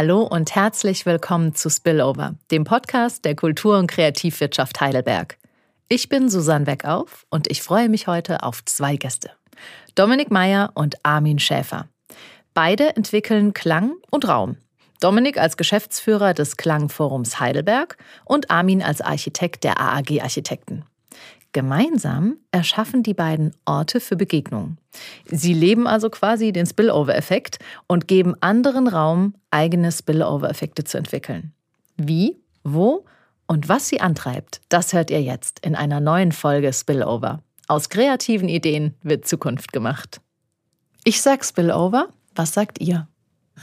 Hallo und herzlich willkommen zu Spillover, dem Podcast der Kultur- und Kreativwirtschaft Heidelberg. Ich bin Susanne Weckauf und ich freue mich heute auf zwei Gäste. Dominik Meyer und Armin Schäfer. Beide entwickeln Klang und Raum. Dominik als Geschäftsführer des Klangforums Heidelberg und Armin als Architekt der AAG Architekten. Gemeinsam erschaffen die beiden Orte für Begegnungen. Sie leben also quasi den Spillover-Effekt und geben anderen Raum, eigene Spillover-Effekte zu entwickeln. Wie, wo und was sie antreibt, das hört ihr jetzt in einer neuen Folge Spillover. Aus kreativen Ideen wird Zukunft gemacht. Ich sag Spillover, was sagt ihr?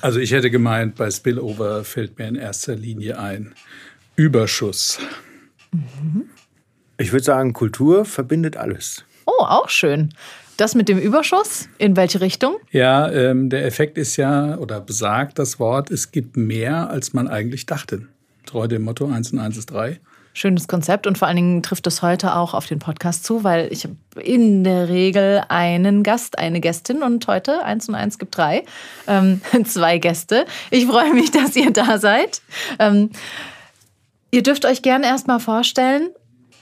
Also ich hätte gemeint, bei Spillover fällt mir in erster Linie ein Überschuss. Mhm. Ich würde sagen, Kultur verbindet alles. Oh, auch schön. Das mit dem Überschuss, in welche Richtung? Ja, ähm, der Effekt ist ja, oder besagt das Wort, es gibt mehr, als man eigentlich dachte. Treu dem Motto 1 und 1 ist 3. Schönes Konzept und vor allen Dingen trifft es heute auch auf den Podcast zu, weil ich habe in der Regel einen Gast, eine Gästin und heute 1 und 1 gibt drei, ähm, zwei Gäste. Ich freue mich, dass ihr da seid. Ähm, ihr dürft euch gerne erstmal vorstellen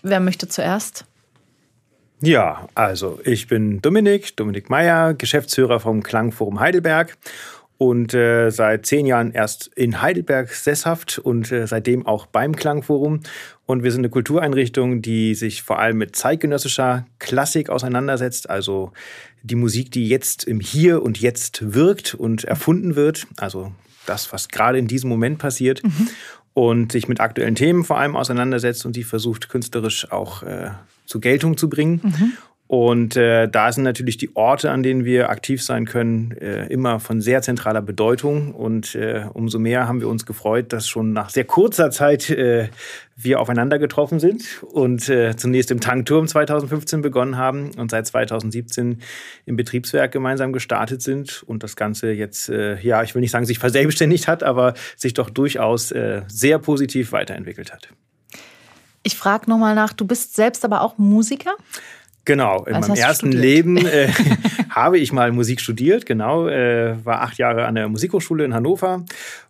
Wer möchte zuerst? Ja, also ich bin Dominik, Dominik Meyer, Geschäftsführer vom Klangforum Heidelberg und äh, seit zehn Jahren erst in Heidelberg sesshaft und äh, seitdem auch beim Klangforum. Und wir sind eine Kultureinrichtung, die sich vor allem mit zeitgenössischer Klassik auseinandersetzt, also die Musik, die jetzt im Hier und Jetzt wirkt und erfunden wird, also das, was gerade in diesem Moment passiert. Mhm und sich mit aktuellen Themen vor allem auseinandersetzt und die versucht künstlerisch auch äh, zur Geltung zu bringen. Mhm. Und äh, da sind natürlich die Orte, an denen wir aktiv sein können, äh, immer von sehr zentraler Bedeutung. Und äh, umso mehr haben wir uns gefreut, dass schon nach sehr kurzer Zeit äh, wir aufeinander getroffen sind und äh, zunächst im Tankturm 2015 begonnen haben und seit 2017 im Betriebswerk gemeinsam gestartet sind und das Ganze jetzt, äh, ja, ich will nicht sagen, sich verselbstständigt hat, aber sich doch durchaus äh, sehr positiv weiterentwickelt hat. Ich frage nochmal nach, du bist selbst aber auch Musiker? Genau, in Was meinem ersten Leben äh, habe ich mal Musik studiert, genau, äh, war acht Jahre an der Musikhochschule in Hannover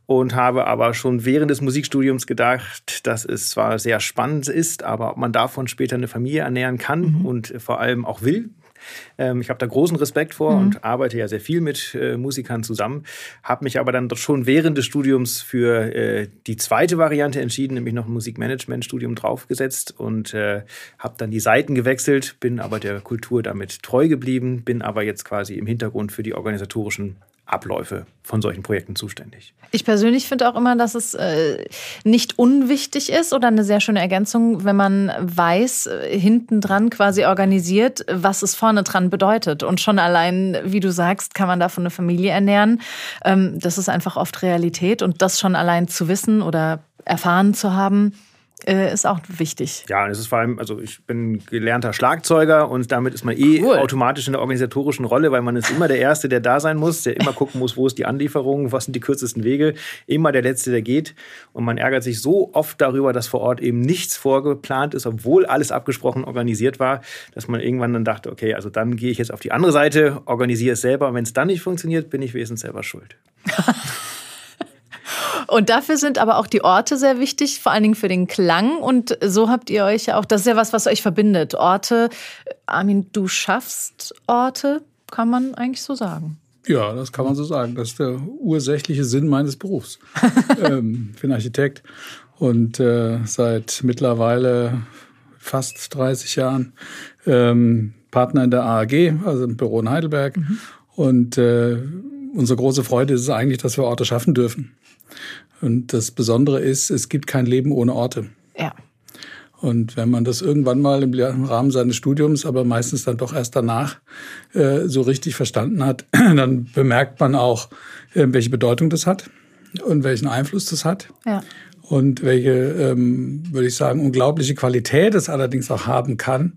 und habe aber schon während des Musikstudiums gedacht, dass es zwar sehr spannend ist, aber ob man davon später eine Familie ernähren kann mhm. und vor allem auch will, ähm, ich habe da großen Respekt vor mhm. und arbeite ja sehr viel mit äh, Musikern zusammen, habe mich aber dann schon während des Studiums für äh, die zweite Variante entschieden, nämlich noch ein Musikmanagement-Studium draufgesetzt und äh, habe dann die Seiten gewechselt, bin aber der Kultur damit treu geblieben, bin aber jetzt quasi im Hintergrund für die organisatorischen Abläufe von solchen Projekten zuständig. Ich persönlich finde auch immer, dass es äh, nicht unwichtig ist oder eine sehr schöne Ergänzung, wenn man weiß, äh, hinten dran quasi organisiert, was es vorne dran bedeutet. Und schon allein, wie du sagst, kann man davon eine Familie ernähren. Ähm, das ist einfach oft Realität und das schon allein zu wissen oder erfahren zu haben, äh, ist auch wichtig. Ja, es ist vor allem, also ich bin gelernter Schlagzeuger und damit ist man eh cool. automatisch in der organisatorischen Rolle, weil man ist immer der Erste, der da sein muss, der immer gucken muss, wo ist die Anlieferung, was sind die kürzesten Wege, immer der Letzte, der geht. Und man ärgert sich so oft darüber, dass vor Ort eben nichts vorgeplant ist, obwohl alles abgesprochen organisiert war, dass man irgendwann dann dachte, okay, also dann gehe ich jetzt auf die andere Seite, organisiere es selber. Und wenn es dann nicht funktioniert, bin ich wesentlich selber schuld. Und dafür sind aber auch die Orte sehr wichtig, vor allen Dingen für den Klang. Und so habt ihr euch ja auch, das ist ja was, was euch verbindet. Orte, Armin, du schaffst Orte, kann man eigentlich so sagen. Ja, das kann man so sagen. Das ist der ursächliche Sinn meines Berufs. ähm, ich bin Architekt und äh, seit mittlerweile fast 30 Jahren ähm, Partner in der AAG, also im Büro in Heidelberg. Mhm. Und äh, unsere große Freude ist es eigentlich, dass wir Orte schaffen dürfen. Und das Besondere ist, es gibt kein Leben ohne Orte. Ja. Und wenn man das irgendwann mal im Rahmen seines Studiums, aber meistens dann doch erst danach äh, so richtig verstanden hat, dann bemerkt man auch, äh, welche Bedeutung das hat und welchen Einfluss das hat. Ja. Und welche, ähm, würde ich sagen, unglaubliche Qualität es allerdings auch haben kann,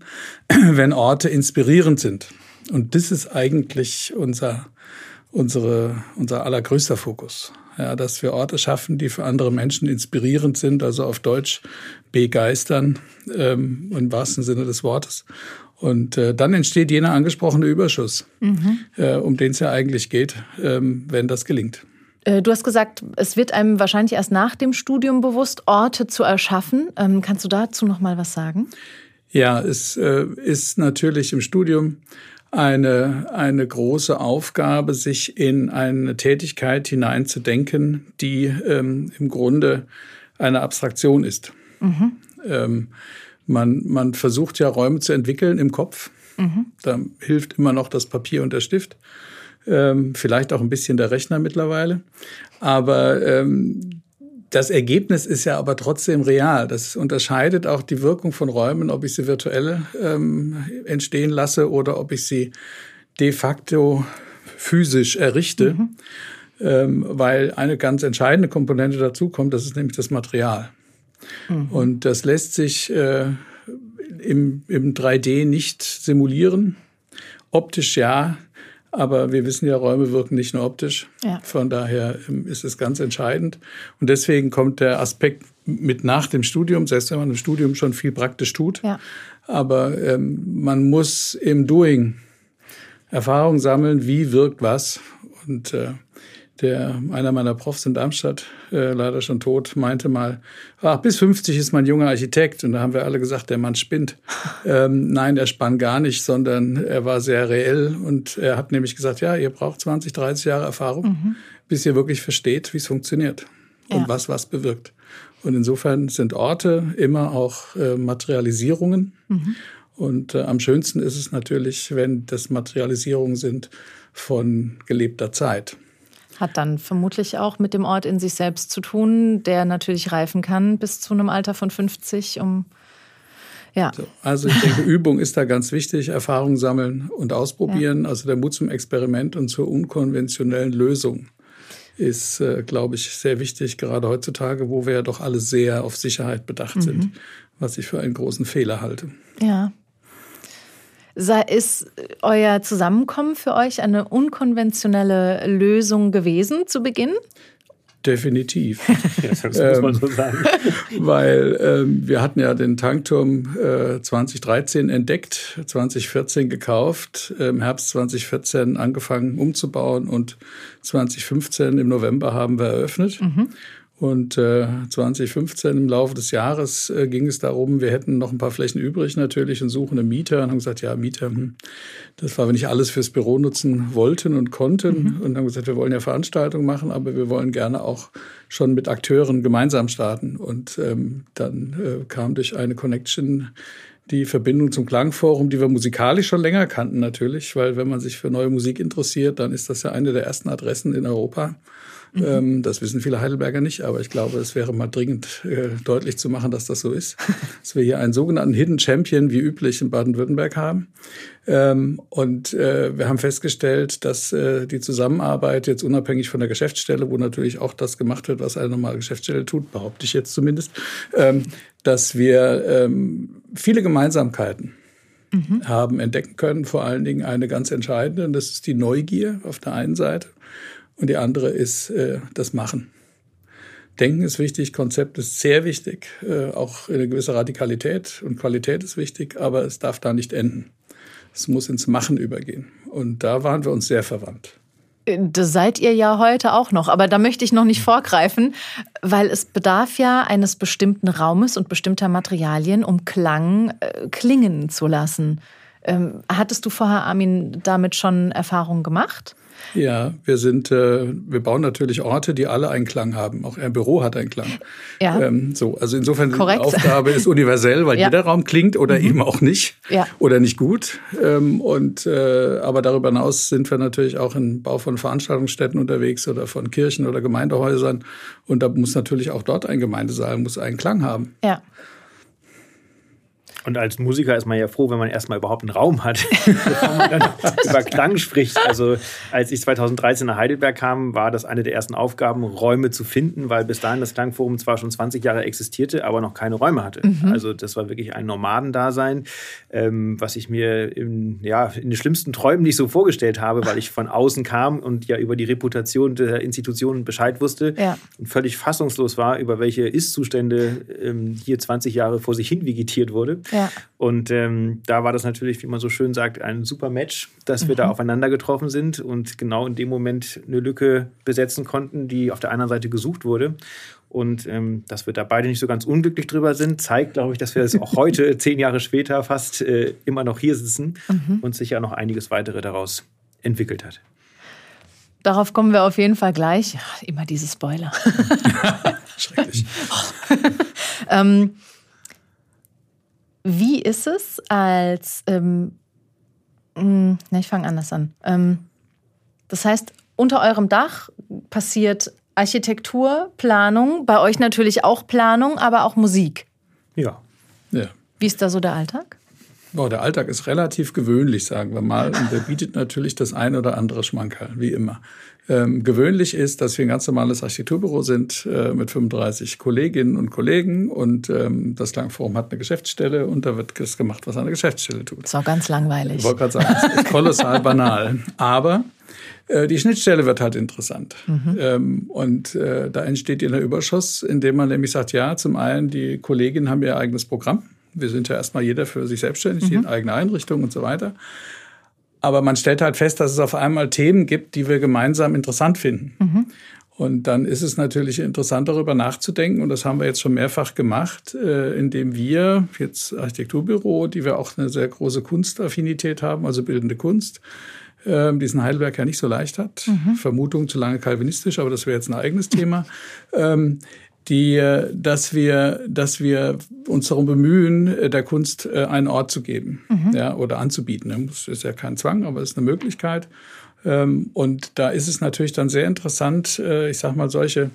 wenn Orte inspirierend sind. Und das ist eigentlich unser, unsere, unser allergrößter Fokus ja, dass wir Orte schaffen, die für andere Menschen inspirierend sind, also auf Deutsch begeistern, ähm, im wahrsten Sinne des Wortes. Und äh, dann entsteht jener angesprochene Überschuss, mhm. äh, um den es ja eigentlich geht, ähm, wenn das gelingt. Äh, du hast gesagt, es wird einem wahrscheinlich erst nach dem Studium bewusst, Orte zu erschaffen. Ähm, kannst du dazu noch mal was sagen? Ja, es äh, ist natürlich im Studium eine, eine große Aufgabe, sich in eine Tätigkeit hineinzudenken, die ähm, im Grunde eine Abstraktion ist. Mhm. Ähm, man, man versucht ja Räume zu entwickeln im Kopf. Mhm. Da hilft immer noch das Papier und der Stift. Ähm, vielleicht auch ein bisschen der Rechner mittlerweile. Aber ähm, das Ergebnis ist ja aber trotzdem real. Das unterscheidet auch die Wirkung von Räumen, ob ich sie virtuell ähm, entstehen lasse oder ob ich sie de facto physisch errichte. Mhm. Ähm, weil eine ganz entscheidende Komponente dazu kommt, das ist nämlich das Material. Mhm. Und das lässt sich äh, im, im 3D nicht simulieren. Optisch ja, aber wir wissen ja, Räume wirken nicht nur optisch. Ja. Von daher ähm, ist es ganz entscheidend. Und deswegen kommt der Aspekt mit nach dem Studium, selbst wenn man im Studium schon viel praktisch tut. Ja. Aber ähm, man muss im Doing Erfahrung sammeln, wie wirkt was. Und äh, der, einer meiner Profs in Darmstadt, äh, leider schon tot, meinte mal, ach, bis 50 ist man junger Architekt. Und da haben wir alle gesagt, der Mann spinnt. ähm, nein, er spann gar nicht, sondern er war sehr reell. Und er hat nämlich gesagt, ja, ihr braucht 20, 30 Jahre Erfahrung, mhm. bis ihr wirklich versteht, wie es funktioniert und ja. was was bewirkt. Und insofern sind Orte immer auch äh, Materialisierungen. Mhm. Und äh, am schönsten ist es natürlich, wenn das Materialisierungen sind von gelebter Zeit. Hat dann vermutlich auch mit dem Ort in sich selbst zu tun, der natürlich reifen kann bis zu einem Alter von 50, um ja. So, also ich denke, Übung ist da ganz wichtig, Erfahrung sammeln und ausprobieren. Ja. Also der Mut zum Experiment und zur unkonventionellen Lösung ist, äh, glaube ich, sehr wichtig, gerade heutzutage, wo wir ja doch alle sehr auf Sicherheit bedacht mhm. sind, was ich für einen großen Fehler halte. Ja, ist euer Zusammenkommen für euch eine unkonventionelle Lösung gewesen zu Beginn? Definitiv. das muss man so sagen. weil ähm, wir hatten ja den Tankturm äh, 2013 entdeckt, 2014 gekauft, im Herbst 2014 angefangen umzubauen und 2015 im November haben wir eröffnet. Mhm. Und äh, 2015 im Laufe des Jahres äh, ging es darum, wir hätten noch ein paar Flächen übrig natürlich und suchen einen Mieter und haben gesagt, ja, Mieter, hm, das war, wenn nicht alles fürs Büro nutzen wollten und konnten. Mhm. Und haben gesagt, wir wollen ja Veranstaltungen machen, aber wir wollen gerne auch schon mit Akteuren gemeinsam starten. Und ähm, dann äh, kam durch eine Connection die Verbindung zum Klangforum, die wir musikalisch schon länger kannten natürlich, weil wenn man sich für neue Musik interessiert, dann ist das ja eine der ersten Adressen in Europa. Mhm. Ähm, das wissen viele Heidelberger nicht, aber ich glaube, es wäre mal dringend äh, deutlich zu machen, dass das so ist. dass wir hier einen sogenannten Hidden Champion wie üblich in Baden-Württemberg haben. Ähm, und äh, wir haben festgestellt, dass äh, die Zusammenarbeit jetzt unabhängig von der Geschäftsstelle, wo natürlich auch das gemacht wird, was eine normale Geschäftsstelle tut, behaupte ich jetzt zumindest, ähm, dass wir ähm, viele Gemeinsamkeiten mhm. haben entdecken können. Vor allen Dingen eine ganz entscheidende, und das ist die Neugier auf der einen Seite und die andere ist äh, das Machen. Denken ist wichtig, Konzept ist sehr wichtig, äh, auch eine gewisse Radikalität und Qualität ist wichtig, aber es darf da nicht enden. Es muss ins Machen übergehen. Und da waren wir uns sehr verwandt. Das seid ihr ja heute auch noch, aber da möchte ich noch nicht vorgreifen, weil es bedarf ja eines bestimmten Raumes und bestimmter Materialien, um Klang äh, klingen zu lassen. Ähm, hattest du vorher, Armin, damit schon Erfahrungen gemacht? Ja, wir sind, äh, wir bauen natürlich Orte, die alle einen Klang haben. Auch ein Büro hat einen Klang. Ja. Ähm, so, also insofern Korrekt. die Aufgabe ist universell, weil ja. jeder Raum klingt oder mhm. eben auch nicht ja. oder nicht gut. Ähm, und äh, aber darüber hinaus sind wir natürlich auch im Bau von Veranstaltungsstätten unterwegs oder von Kirchen oder Gemeindehäusern. Und da muss natürlich auch dort ein Gemeindesaal muss einen Klang haben. Ja. Und als Musiker ist man ja froh, wenn man erstmal überhaupt einen Raum hat, bevor man dann über Klang spricht. Also als ich 2013 nach Heidelberg kam, war das eine der ersten Aufgaben, Räume zu finden, weil bis dahin das Klangforum zwar schon 20 Jahre existierte, aber noch keine Räume hatte. Mhm. Also das war wirklich ein Nomadendasein, ähm, was ich mir in, ja, in den schlimmsten Träumen nicht so vorgestellt habe, weil ich von außen kam und ja über die Reputation der Institutionen Bescheid wusste ja. und völlig fassungslos war, über welche Ist-Zustände ähm, hier 20 Jahre vor sich hin vegetiert wurde. Ja. Ja. Und ähm, da war das natürlich, wie man so schön sagt, ein super Match, dass wir da mhm. aufeinander getroffen sind und genau in dem Moment eine Lücke besetzen konnten, die auf der anderen Seite gesucht wurde. Und ähm, dass wir da beide nicht so ganz unglücklich drüber sind, zeigt, glaube ich, dass wir es auch heute, zehn Jahre später, fast äh, immer noch hier sitzen mhm. und sich ja noch einiges weitere daraus entwickelt hat. Darauf kommen wir auf jeden Fall gleich. Immer diese Spoiler. Schrecklich. ähm, wie ist es als, ähm, mh, hm, ich fange anders an. Ähm, das heißt, unter eurem Dach passiert Architektur, Planung, bei euch natürlich auch Planung, aber auch Musik. Ja. ja. Wie ist da so der Alltag? Oh, der Alltag ist relativ gewöhnlich, sagen wir mal. Und der bietet natürlich das ein oder andere Schmankerl, wie immer. Ähm, gewöhnlich ist, dass wir ein ganz normales Architekturbüro sind äh, mit 35 Kolleginnen und Kollegen und ähm, das Langforum hat eine Geschäftsstelle und da wird das gemacht, was eine Geschäftsstelle tut. Das ist auch ganz langweilig. Ich wollte gerade sagen, das ist kolossal banal. Aber äh, die Schnittstelle wird halt interessant. Mhm. Ähm, und äh, da entsteht in der Überschuss, indem man nämlich sagt, ja, zum einen, die Kolleginnen haben ihr eigenes Programm. Wir sind ja erstmal jeder für sich selbstständig, mhm. in eigene Einrichtung und so weiter. Aber man stellt halt fest, dass es auf einmal Themen gibt, die wir gemeinsam interessant finden. Mhm. Und dann ist es natürlich interessant, darüber nachzudenken. Und das haben wir jetzt schon mehrfach gemacht, äh, indem wir jetzt Architekturbüro, die wir auch eine sehr große Kunstaffinität haben, also bildende Kunst, äh, diesen Heidelberg ja nicht so leicht hat. Mhm. Vermutung zu lange kalvinistisch, aber das wäre jetzt ein eigenes Thema. Die, dass wir, dass wir uns darum bemühen, äh, der Kunst äh, einen Ort zu geben, mhm. ja, oder anzubieten. Das ist ja kein Zwang, aber es ist eine Möglichkeit. Ähm, und da ist es natürlich dann sehr interessant, äh, ich sag mal, solche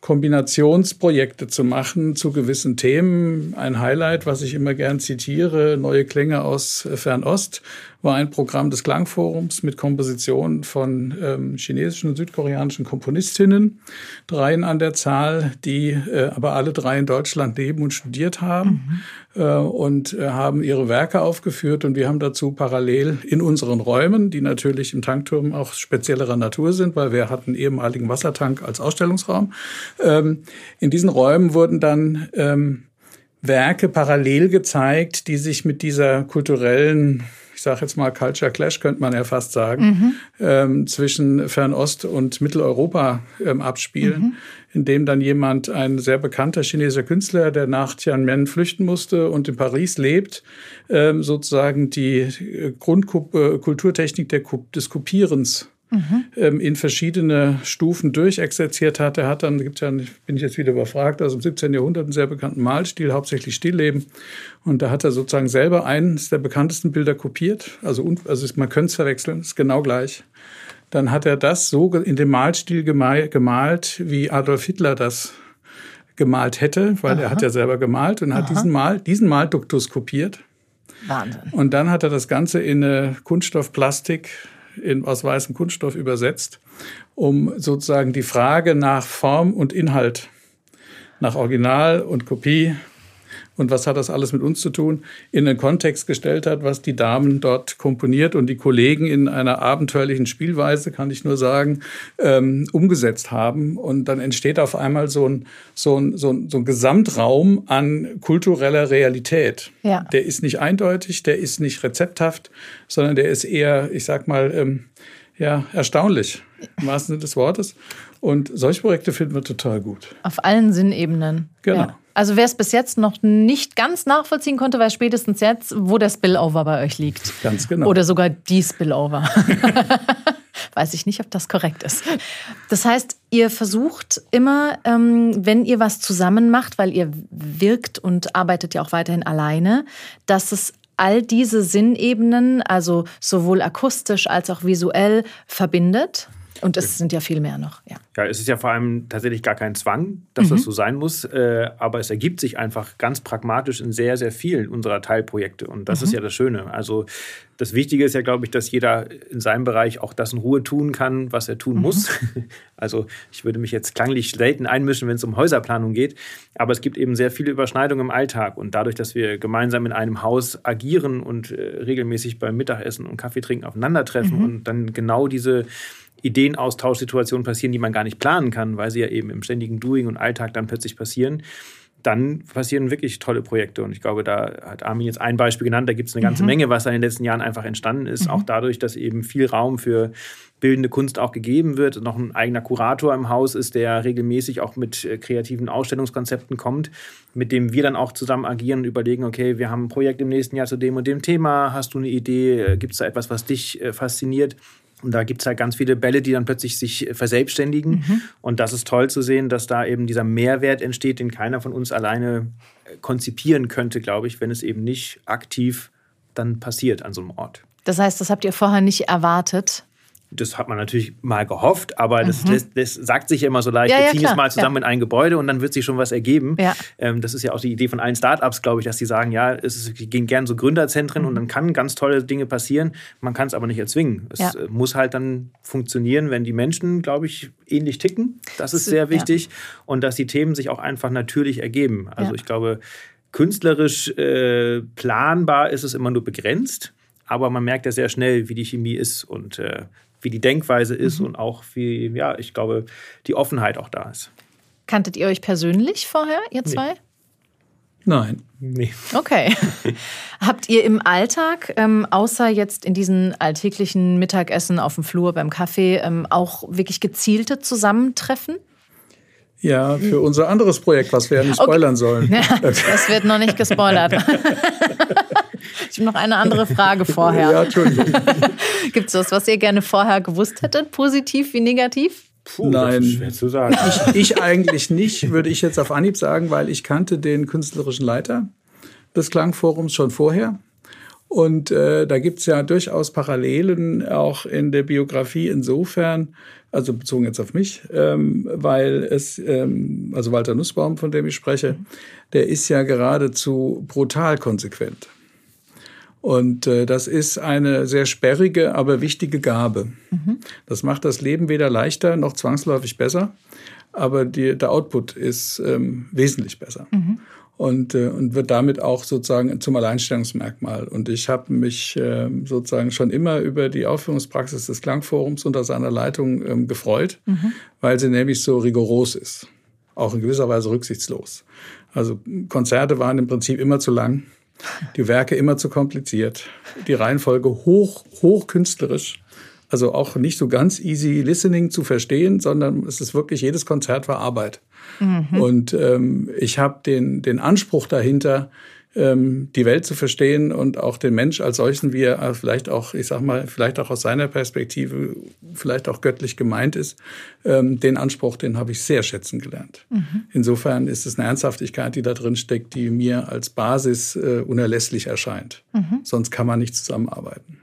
Kombinationsprojekte zu machen zu gewissen Themen. Ein Highlight, was ich immer gern zitiere, Neue Klänge aus Fernost, war ein Programm des Klangforums mit Kompositionen von ähm, chinesischen und südkoreanischen Komponistinnen, dreien an der Zahl, die äh, aber alle drei in Deutschland leben und studiert haben mhm. äh, und äh, haben ihre Werke aufgeführt und wir haben dazu parallel in unseren Räumen, die natürlich im Tankturm auch speziellerer Natur sind, weil wir hatten ehemaligen Wassertank als Ausstellungsraum. Ähm, in diesen Räumen wurden dann ähm, Werke parallel gezeigt, die sich mit dieser kulturellen ich sage jetzt mal Culture Clash, könnte man ja fast sagen, mhm. ähm, zwischen Fernost und Mitteleuropa ähm, abspielen, mhm. in dem dann jemand, ein sehr bekannter chinesischer Künstler, der nach Tiananmen flüchten musste und in Paris lebt, ähm, sozusagen die äh, Grundkulturtechnik des Kopierens mhm. ähm, in verschiedene Stufen durchexerziert hat. Er hat dann, gibt's ja, bin ich jetzt wieder überfragt, also im 17. Jahrhundert einen sehr bekannten Malstil, hauptsächlich Stillleben. Und da hat er sozusagen selber eines der bekanntesten Bilder kopiert. Also, also man könnte es verwechseln, ist genau gleich. Dann hat er das so in dem Malstil gemalt, wie Adolf Hitler das gemalt hätte, weil Aha. er hat ja selber gemalt und Aha. hat diesen, Mal, diesen Malduktus kopiert. Wahnsinn. Und dann hat er das Ganze in eine Kunststoffplastik in, aus weißem Kunststoff übersetzt, um sozusagen die Frage nach Form und Inhalt, nach Original und Kopie und was hat das alles mit uns zu tun, in den Kontext gestellt hat, was die Damen dort komponiert und die Kollegen in einer abenteuerlichen Spielweise, kann ich nur sagen, ähm, umgesetzt haben. Und dann entsteht auf einmal so ein, so ein, so ein, so ein Gesamtraum an kultureller Realität. Ja. Der ist nicht eindeutig, der ist nicht rezepthaft, sondern der ist eher, ich sag mal, ähm, ja, erstaunlich, im wahrsten Sinne des Wortes. Und solche Projekte finden wir total gut. Auf allen Sinnebenen. Genau. Ja. Also wer es bis jetzt noch nicht ganz nachvollziehen konnte, weiß spätestens jetzt, wo der Spillover bei euch liegt. Ganz genau. Oder sogar die Spillover. weiß ich nicht, ob das korrekt ist. Das heißt, ihr versucht immer, ähm, wenn ihr was zusammen macht, weil ihr wirkt und arbeitet ja auch weiterhin alleine, dass es all diese Sinnebenen, also sowohl akustisch als auch visuell, verbindet. Und es sind ja viel mehr noch, ja. Ja, es ist ja vor allem tatsächlich gar kein Zwang, dass mhm. das so sein muss, äh, aber es ergibt sich einfach ganz pragmatisch in sehr, sehr vielen unserer Teilprojekte und das mhm. ist ja das Schöne. Also das Wichtige ist ja, glaube ich, dass jeder in seinem Bereich auch das in Ruhe tun kann, was er tun mhm. muss. Also ich würde mich jetzt klanglich selten einmischen, wenn es um Häuserplanung geht, aber es gibt eben sehr viele Überschneidungen im Alltag und dadurch, dass wir gemeinsam in einem Haus agieren und äh, regelmäßig beim Mittagessen und Kaffee trinken aufeinandertreffen mhm. und dann genau diese Ideenaustauschsituationen passieren, die man gar nicht planen kann, weil sie ja eben im ständigen Doing und Alltag dann plötzlich passieren. dann passieren wirklich tolle Projekte. Und ich glaube, da hat Armin jetzt ein Beispiel genannt. Da gibt es eine ganze Mhm. Menge, was da in den letzten Jahren einfach entstanden ist. Auch dadurch, dass eben viel Raum für bildende Kunst auch gegeben wird. Noch ein eigener Kurator im Haus ist, der regelmäßig auch mit äh, kreativen Ausstellungskonzepten kommt, mit dem wir dann auch zusammen agieren und überlegen, okay, wir haben ein Projekt im nächsten Jahr zu dem und dem Thema. Hast du eine Idee? Gibt es da etwas, was dich äh, fasziniert? Und da gibt es halt ganz viele Bälle, die dann plötzlich sich äh, verselbstständigen. Und das ist toll zu sehen, dass da eben dieser Mehrwert entsteht, den keiner von uns alleine äh, konzipieren könnte, glaube ich, wenn es eben nicht aktiv dann passiert an so einem Ort. Das heißt, das habt ihr vorher nicht erwartet. Das hat man natürlich mal gehofft, aber das, das, das sagt sich ja immer so leicht. Mhm. Ja, wir ja, ziehen klar, es mal zusammen ja. in ein Gebäude und dann wird sich schon was ergeben. Ja. Ähm, das ist ja auch die Idee von allen Startups, glaube ich, dass die sagen, ja, es ist, gehen gern so Gründerzentren Mhm. und dann kann ganz tolle Dinge passieren. Man kann es aber nicht erzwingen. Es Ja. äh, muss halt dann funktionieren, wenn die Menschen, glaube ich, ähnlich ticken. Das ist Ja. sehr wichtig. Und dass die Themen sich auch einfach natürlich ergeben. Also Ja. ich glaube, künstlerisch äh, planbar ist es immer nur begrenzt. Aber man merkt ja sehr schnell, wie die Chemie ist und äh, wie die Denkweise ist Mhm. und auch wie, ja, ich glaube, die Offenheit auch da ist. Kanntet ihr euch persönlich vorher, ihr zwei? Nein. Nee. Okay. Habt ihr im Alltag, ähm, außer jetzt in diesen alltäglichen Mittagessen auf dem Flur beim Kaffee, ähm, auch wirklich gezielte Zusammentreffen? Ja, für unser anderes Projekt, was wir ja nicht spoilern sollen. Ja, das wird noch nicht gespoilert. Ich habe noch eine andere Frage Ja, vorher. Entschuldigung. Gibt es was, was ihr gerne vorher gewusst hättet, positiv wie negativ? Puh, Nein. Das ist schwer zu sagen. Ich eigentlich nicht, würde ich jetzt auf Anhieb sagen, weil ich kannte den künstlerischen Leiter des Klangforums schon vorher. Und äh, da gibt's ja durchaus Parallelen auch in der Biografie insofern, also bezogen jetzt auf mich, ähm, weil es, ähm, also Walter Nussbaum, von dem ich spreche, der ist ja geradezu brutal konsequent. Und äh, das ist eine sehr sperrige, aber wichtige Gabe. Das macht das Leben weder leichter noch zwangsläufig besser, aber die, der Output ist ähm, wesentlich besser. Und, äh, und wird damit auch sozusagen zum Alleinstellungsmerkmal. Und ich habe mich äh, sozusagen schon immer über die Aufführungspraxis des Klangforums unter seiner Leitung ähm, gefreut, weil sie nämlich so rigoros ist. Auch in gewisser Weise rücksichtslos. Also Konzerte waren im Prinzip immer zu lang, die Werke immer zu kompliziert, die Reihenfolge hoch, hoch künstlerisch. Also auch nicht so ganz easy listening zu verstehen, sondern es ist wirklich, jedes Konzert war Arbeit. Und ähm, ich habe den, den Anspruch dahinter, ähm, die Welt zu verstehen und auch den Mensch als solchen, wie er vielleicht auch, ich sag mal, vielleicht auch aus seiner Perspektive, vielleicht auch göttlich gemeint ist, ähm, den Anspruch, den habe ich sehr schätzen gelernt. Insofern ist es eine Ernsthaftigkeit, die da drin steckt, die mir als Basis äh, unerlässlich erscheint. Sonst kann man nicht zusammenarbeiten.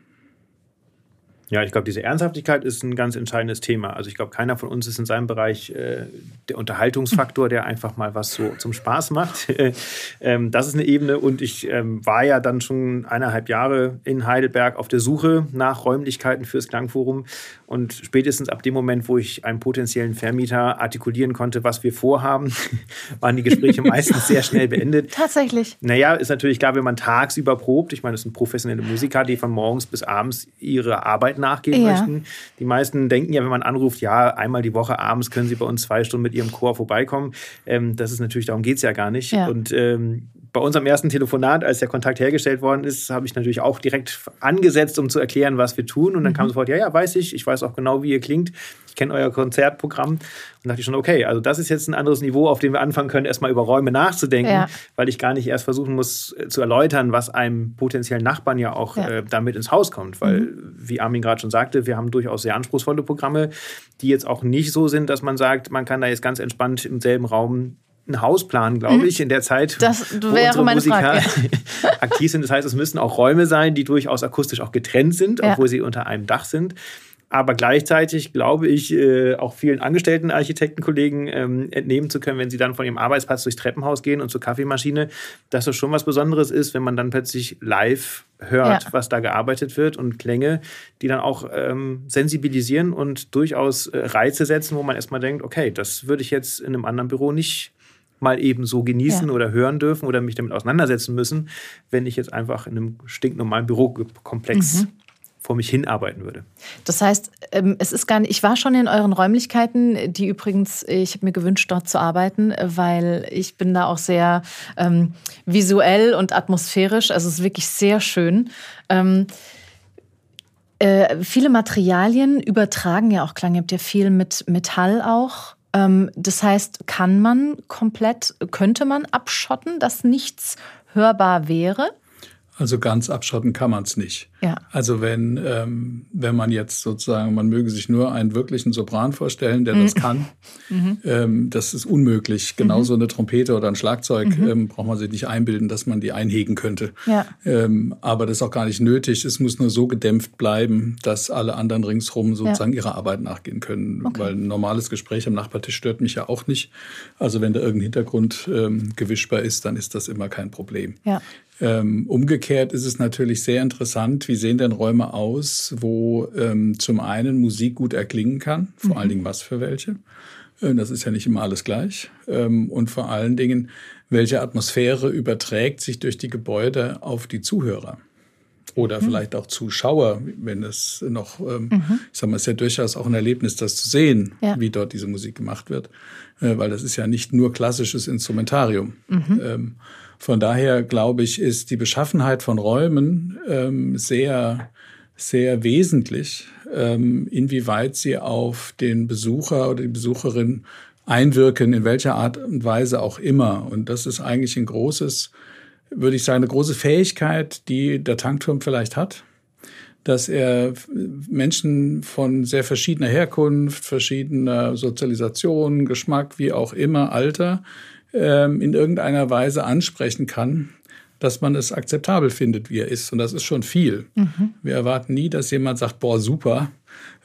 Ja, ich glaube, diese Ernsthaftigkeit ist ein ganz entscheidendes Thema. Also ich glaube, keiner von uns ist in seinem Bereich äh, der Unterhaltungsfaktor, der einfach mal was so zum Spaß macht. ähm, das ist eine Ebene. Und ich ähm, war ja dann schon eineinhalb Jahre in Heidelberg auf der Suche nach Räumlichkeiten fürs Klangforum. Und spätestens ab dem Moment, wo ich einem potenziellen Vermieter artikulieren konnte, was wir vorhaben, waren die Gespräche meistens sehr schnell beendet. Tatsächlich. Naja, ist natürlich klar, wenn man tagsüber probt, ich meine, das sind professionelle Musiker, die von morgens bis abends ihre Arbeit nachgehen Ja. möchten. Die meisten denken ja, wenn man anruft, ja, einmal die Woche abends können sie bei uns zwei Stunden mit ihrem Chor vorbeikommen. Ähm, das ist natürlich, darum geht es ja gar nicht. Ja. Und ähm, bei unserem ersten Telefonat, als der Kontakt hergestellt worden ist, habe ich natürlich auch direkt angesetzt, um zu erklären, was wir tun. Und dann Mhm. kam sofort, ja, ja, weiß ich, ich weiß auch genau, wie ihr klingt. Ich kenne euer Konzertprogramm. Und dachte ich schon, okay, also das ist jetzt ein anderes Niveau, auf dem wir anfangen können, erstmal über Räume nachzudenken, Ja. weil ich gar nicht erst versuchen muss äh, zu erläutern, was einem potenziellen Nachbarn ja auch Ja. äh, damit ins Haus kommt. Weil, wie Armin gerade schon sagte, wir haben durchaus sehr anspruchsvolle Programme, die jetzt auch nicht so sind, dass man sagt, man kann da jetzt ganz entspannt im selben Raum ein Haus planen, glaube ich, in der Zeit, Mhm. Das wo unsere Musiker Frage, aktiv sind. Das heißt, es müssen auch Räume sein, die durchaus akustisch auch getrennt sind, Ja. obwohl sie unter einem Dach sind. Aber gleichzeitig glaube ich, äh, auch vielen angestellten Architektenkollegen ähm, entnehmen zu können, wenn sie dann von ihrem Arbeitsplatz durchs Treppenhaus gehen und zur Kaffeemaschine, dass es schon was Besonderes ist, wenn man dann plötzlich live hört, Ja. was da gearbeitet wird und Klänge, die dann auch ähm, sensibilisieren und durchaus äh, Reize setzen, wo man erstmal denkt, okay, das würde ich jetzt in einem anderen Büro nicht mal eben so genießen Ja. oder hören dürfen oder mich damit auseinandersetzen müssen, wenn ich jetzt einfach in einem stinknormalen Bürokomplex vor mich hinarbeiten würde. Das heißt, ähm, es ist gar nicht, ich war schon in euren Räumlichkeiten, die übrigens, ich habe mir gewünscht, dort zu arbeiten, weil ich bin da auch sehr ähm, visuell und atmosphärisch. Also es ist wirklich sehr schön. Ähm, äh, viele Materialien übertragen ja auch Klang. Ihr habt ja viel mit Metall auch. Ähm, das heißt, kann man komplett, könnte man abschotten, dass nichts hörbar wäre? Also ganz abschotten kann man es nicht. Ja. Also wenn, ähm, wenn man jetzt sozusagen, man möge sich nur einen wirklichen Sopran vorstellen, der mhm. das kann, mhm. ähm, das ist unmöglich. Genauso mhm. eine Trompete oder ein Schlagzeug mhm. ähm, braucht man sich nicht einbilden, dass man die einhegen könnte. Ja. Ähm, aber das ist auch gar nicht nötig. Es muss nur so gedämpft bleiben, dass alle anderen ringsherum sozusagen ja. ihrer Arbeit nachgehen können. Okay. Weil ein normales Gespräch am Nachbartisch stört mich ja auch nicht. Also wenn da irgendein Hintergrund ähm, gewischbar ist, dann ist das immer kein Problem. Ja. Ähm, umgekehrt ist es natürlich sehr interessant, wie sehen denn Räume aus, wo ähm, zum einen Musik gut erklingen kann, vor mhm. allen Dingen was für welche. Äh, das ist ja nicht immer alles gleich. Ähm, und vor allen Dingen, welche Atmosphäre überträgt sich durch die Gebäude auf die Zuhörer oder mhm. vielleicht auch Zuschauer, wenn es noch, mhm. ich sag mal, es ist ja durchaus auch ein Erlebnis, das zu sehen, ja. wie dort diese Musik gemacht wird, äh, weil das ist ja nicht nur klassisches Instrumentarium. Mhm. Von daher glaube ich, ist die Beschaffenheit von Räumen ähm, sehr, sehr wesentlich, ähm, inwieweit sie auf den Besucher oder die Besucherin einwirken, in welcher Art und Weise auch immer. Und das ist eigentlich ein großes, würde ich sagen, eine große Fähigkeit, die der Tankturm vielleicht hat, dass er Menschen von sehr verschiedener Herkunft, verschiedener Sozialisation, Geschmack, wie auch immer, Alter, ähm, in irgendeiner Weise ansprechen kann, dass man es akzeptabel findet, wie er ist. Und das ist schon viel. Mhm. Wir erwarten nie, dass jemand sagt, boah, super.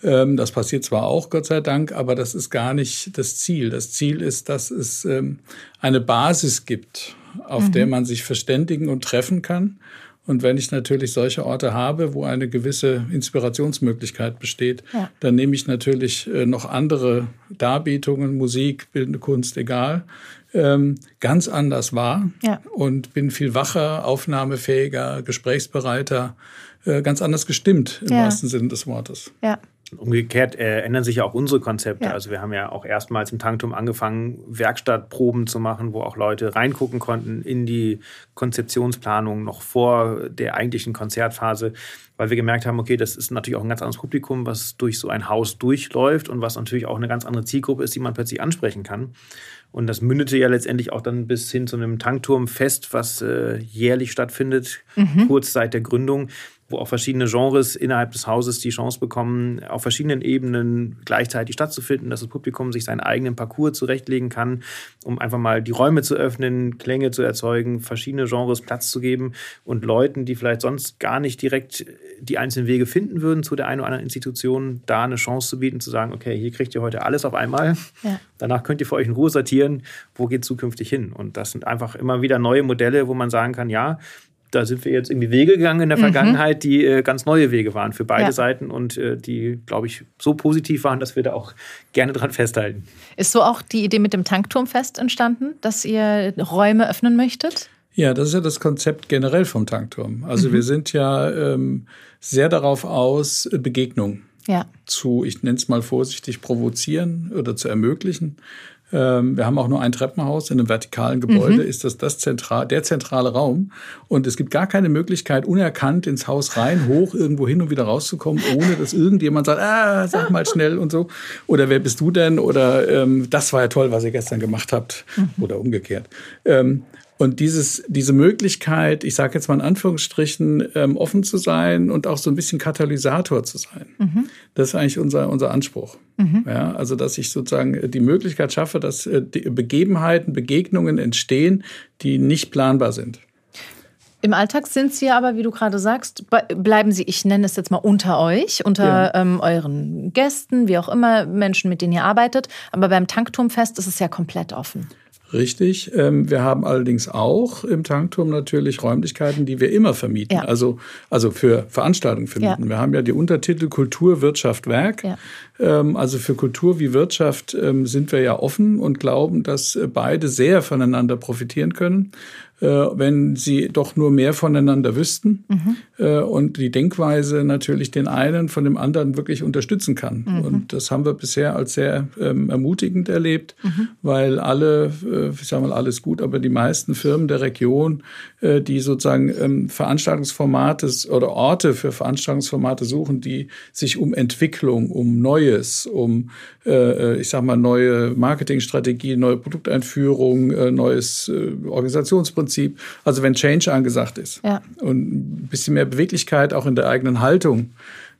Ähm, das passiert zwar auch, Gott sei Dank, aber das ist gar nicht das Ziel. Das Ziel ist, dass es ähm, eine Basis gibt, auf mhm. der man sich verständigen und treffen kann. Und wenn ich natürlich solche Orte habe, wo eine gewisse Inspirationsmöglichkeit besteht, ja. dann nehme ich natürlich äh, noch andere Darbietungen, Musik, bildende Kunst, egal, ähm, ganz anders wahr ja. und bin viel wacher, aufnahmefähiger, gesprächsbereiter, äh, ganz anders gestimmt im ja. wahrsten Sinne des Wortes. Ja. Umgekehrt äh, ändern sich ja auch unsere Konzepte. Ja. Also wir haben ja auch erstmals im Tanktum angefangen, Werkstattproben zu machen, wo auch Leute reingucken konnten in die Konzeptionsplanung noch vor der eigentlichen Konzertphase, weil wir gemerkt haben, okay, das ist natürlich auch ein ganz anderes Publikum, was durch so ein Haus durchläuft und was natürlich auch eine ganz andere Zielgruppe ist, die man plötzlich ansprechen kann. Und das mündete ja letztendlich auch dann bis hin zu einem Tankturmfest, was äh, jährlich stattfindet, mhm. kurz seit der Gründung, wo auch verschiedene Genres innerhalb des Hauses die Chance bekommen, auf verschiedenen Ebenen gleichzeitig stattzufinden, dass das Publikum sich seinen eigenen Parcours zurechtlegen kann, um einfach mal die Räume zu öffnen, Klänge zu erzeugen, verschiedene Genres Platz zu geben und Leuten, die vielleicht sonst gar nicht direkt die einzelnen Wege finden würden zu der einen oder anderen Institution, da eine Chance zu bieten, zu sagen, okay, hier kriegt ihr heute alles auf einmal. Ja. Danach könnt ihr für euch in Ruhe sortieren, wo geht zukünftig hin. Und das sind einfach immer wieder neue Modelle, wo man sagen kann, ja, da sind wir jetzt irgendwie Wege gegangen in der mhm. Vergangenheit, die äh, ganz neue Wege waren für beide ja. Seiten und äh, die, glaube ich, so positiv waren, dass wir da auch gerne dran festhalten. Ist so auch die Idee mit dem Tankturmfest entstanden, dass ihr Räume öffnen möchtet? Ja, das ist ja das Konzept generell vom Tankturm. Also mhm. wir sind ja ähm, sehr darauf aus, Begegnung ja. zu, ich nenne es mal vorsichtig, provozieren oder zu ermöglichen. Ähm, wir haben auch nur ein Treppenhaus in einem vertikalen Gebäude. Mhm. Ist das, das zentral, der zentrale Raum? Und es gibt gar keine Möglichkeit, unerkannt ins Haus rein, hoch, irgendwo hin und wieder rauszukommen, ohne dass irgendjemand sagt, ah, sag mal schnell und so. Oder wer bist du denn? Oder ähm, das war ja toll, was ihr gestern gemacht habt. Mhm. Oder umgekehrt. Ähm, und dieses, diese Möglichkeit, ich sage jetzt mal in Anführungsstrichen, ähm, offen zu sein und auch so ein bisschen Katalysator zu sein, mhm. das ist eigentlich unser, unser Anspruch. Mhm. Ja, also, dass ich sozusagen die Möglichkeit schaffe, dass äh, Begebenheiten, Begegnungen entstehen, die nicht planbar sind. Im Alltag sind Sie aber, wie du gerade sagst, bleiben Sie, ich nenne es jetzt mal unter euch, unter ja. ähm, euren Gästen, wie auch immer, Menschen, mit denen ihr arbeitet. Aber beim Tankturmfest ist es ja komplett offen. Richtig. Ähm, wir haben allerdings auch im Tankturm natürlich Räumlichkeiten, die wir immer vermieten. Ja. Also, also für Veranstaltungen vermieten. Ja. Wir haben ja die Untertitel Kultur, Wirtschaft, Werk. Ja. Ähm, also für Kultur wie Wirtschaft ähm, sind wir ja offen und glauben, dass beide sehr voneinander profitieren können. äh, wenn sie doch nur mehr voneinander wüssten mhm. äh, und die Denkweise natürlich den einen von dem anderen wirklich unterstützen kann. Mhm. Und das haben wir bisher als sehr ähm, ermutigend erlebt, mhm. weil alle, äh, ich sage mal alles gut, aber die meisten Firmen der Region, äh, die sozusagen Veranstaltungsformate oder Orte für Veranstaltungsformate suchen, die sich um Entwicklung, um Neues, um, äh, äh ich sage mal, neue Marketingstrategien, neue Produkteinführung, äh, neues äh, Organisationsprinzip, Prinzip. Also wenn Change angesagt ist ja. und ein bisschen mehr Beweglichkeit auch in der eigenen Haltung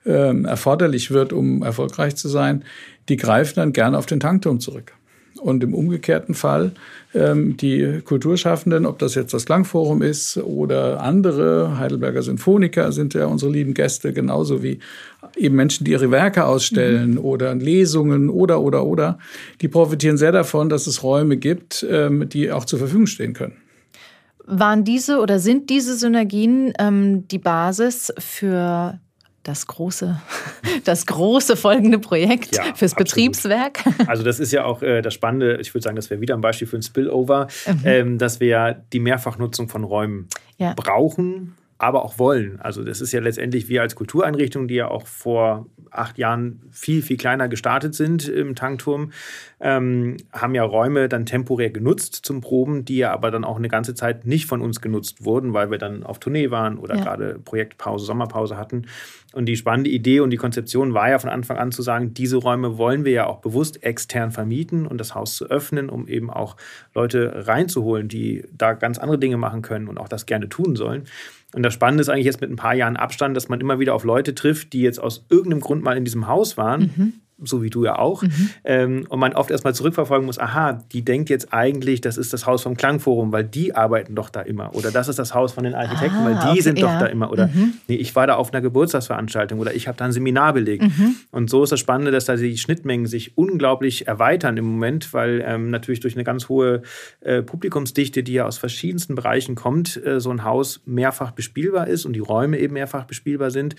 ähm, erforderlich wird, um erfolgreich zu sein, die greifen dann gerne auf den Tankturm zurück. Und im umgekehrten Fall die Kulturschaffenden, ob das jetzt das Klangforum ist oder andere, Heidelberger Sinfoniker sind ja unsere lieben Gäste, genauso wie eben Menschen, die ihre Werke ausstellen mhm. oder Lesungen oder, oder, oder, die profitieren sehr davon, dass es Räume gibt, ähm, die auch zur Verfügung stehen können. Waren diese oder sind diese Synergien ähm, die Basis für das große, das große folgende Projekt ja, fürs absolut. Betriebswerk. Also das ist ja auch äh, das Spannende, ich würde sagen, das wäre wieder ein Beispiel für ein Spillover, mhm. ähm, dass wir die Mehrfachnutzung von Räumen ja. brauchen, aber auch wollen. Also das ist ja letztendlich wir als Kultureinrichtung, die ja auch vor acht Jahren viel, viel kleiner gestartet sind im Tankturm, ähm, haben ja Räume dann temporär genutzt zum Proben, die ja aber dann auch eine ganze Zeit nicht von uns genutzt wurden, weil wir dann auf Tournee waren oder ja. gerade Projektpause, Sommerpause hatten. Und die spannende Idee und die Konzeption war ja von Anfang an zu sagen, diese Räume wollen wir ja auch bewusst extern vermieten und das Haus zu öffnen, um eben auch Leute reinzuholen, die da ganz andere Dinge machen können und auch das gerne tun sollen. Und das Spannende ist eigentlich jetzt mit ein paar Jahren Abstand, dass man immer wieder auf Leute trifft, die jetzt aus irgendeinem Grund mal in diesem Haus waren. Mhm so wie du ja auch, mhm. ähm, und man oft erstmal zurückverfolgen muss, aha, die denkt jetzt eigentlich, das ist das Haus vom Klangforum, weil die arbeiten doch da immer. Oder das ist das Haus von den Architekten, ah, weil die okay, sind doch ja. da immer. Oder mhm. nee, ich war da auf einer Geburtstagsveranstaltung oder ich habe da ein Seminar belegt. Mhm. Und so ist das Spannende, dass da die Schnittmengen sich unglaublich erweitern im Moment, weil ähm, natürlich durch eine ganz hohe äh, Publikumsdichte, die ja aus verschiedensten Bereichen kommt, äh, so ein Haus mehrfach bespielbar ist und die Räume eben mehrfach bespielbar sind.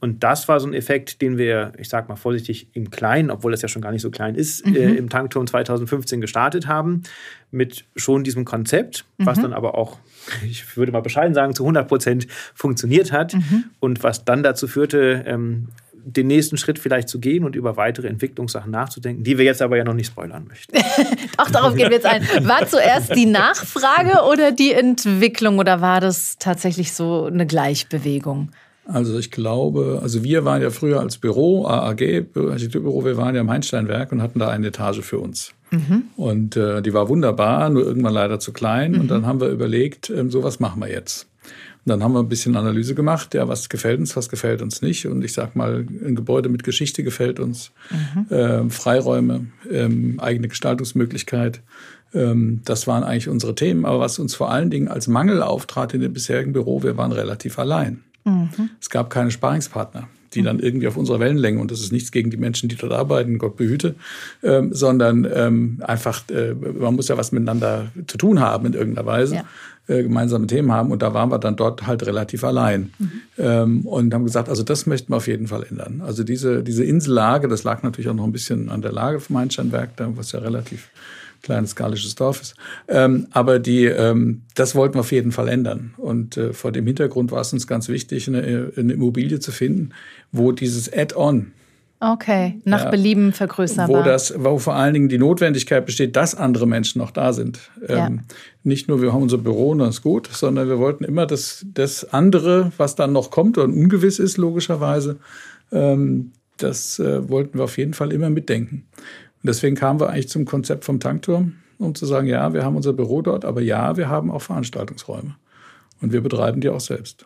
Und das war so ein Effekt, den wir, ich sag mal vorsichtig, im Kleinen, obwohl das ja schon gar nicht so klein ist, mhm. äh, im Tankturm 2015 gestartet haben, mit schon diesem Konzept, mhm. was dann aber auch, ich würde mal bescheiden sagen, zu 100 Prozent funktioniert hat mhm. und was dann dazu führte, ähm, den nächsten Schritt vielleicht zu gehen und über weitere Entwicklungssachen nachzudenken, die wir jetzt aber ja noch nicht spoilern möchten. Auch darauf gehen wir jetzt ein. War zuerst die Nachfrage oder die Entwicklung oder war das tatsächlich so eine Gleichbewegung? Also ich glaube, also wir waren ja früher als Büro, AAG, Architekturbüro, wir waren ja im Heinsteinwerk und hatten da eine Etage für uns. Mhm. Und äh, die war wunderbar, nur irgendwann leider zu klein. Mhm. Und dann haben wir überlegt, ähm, so was machen wir jetzt. Und dann haben wir ein bisschen Analyse gemacht, ja, was gefällt uns, was gefällt uns nicht. Und ich sag mal, ein Gebäude mit Geschichte gefällt uns, mhm. äh, Freiräume, ähm, eigene Gestaltungsmöglichkeit. Ähm, das waren eigentlich unsere Themen. Aber was uns vor allen Dingen als Mangel auftrat in dem bisherigen Büro, wir waren relativ allein. Mhm. Es gab keine Sparingspartner, die dann irgendwie auf unserer Wellenlänge, und das ist nichts gegen die Menschen, die dort arbeiten, Gott behüte, ähm, sondern ähm, einfach, äh, man muss ja was miteinander zu tun haben in irgendeiner Weise. Ja. Äh, gemeinsame Themen haben und da waren wir dann dort halt relativ allein mhm. ähm, und haben gesagt, also das möchten wir auf jeden Fall ändern. Also diese, diese Insellage, das lag natürlich auch noch ein bisschen an der Lage vom Einsteinwerk, da was ja relativ kleines galisches Dorf ist. Ähm, aber die, ähm, das wollten wir auf jeden Fall ändern. Und äh, vor dem Hintergrund war es uns ganz wichtig, eine, eine Immobilie zu finden, wo dieses Add-on, Okay, nach ja, Belieben vergrößerbar. Wo, das, wo vor allen Dingen die Notwendigkeit besteht, dass andere Menschen noch da sind. Ja. Ähm, nicht nur, wir haben unser Büro und das ist gut, sondern wir wollten immer das, das andere, was dann noch kommt und ungewiss ist, logischerweise, ähm, das äh, wollten wir auf jeden Fall immer mitdenken. Und deswegen kamen wir eigentlich zum Konzept vom Tankturm, um zu sagen, ja, wir haben unser Büro dort, aber ja, wir haben auch Veranstaltungsräume. Und wir betreiben die auch selbst.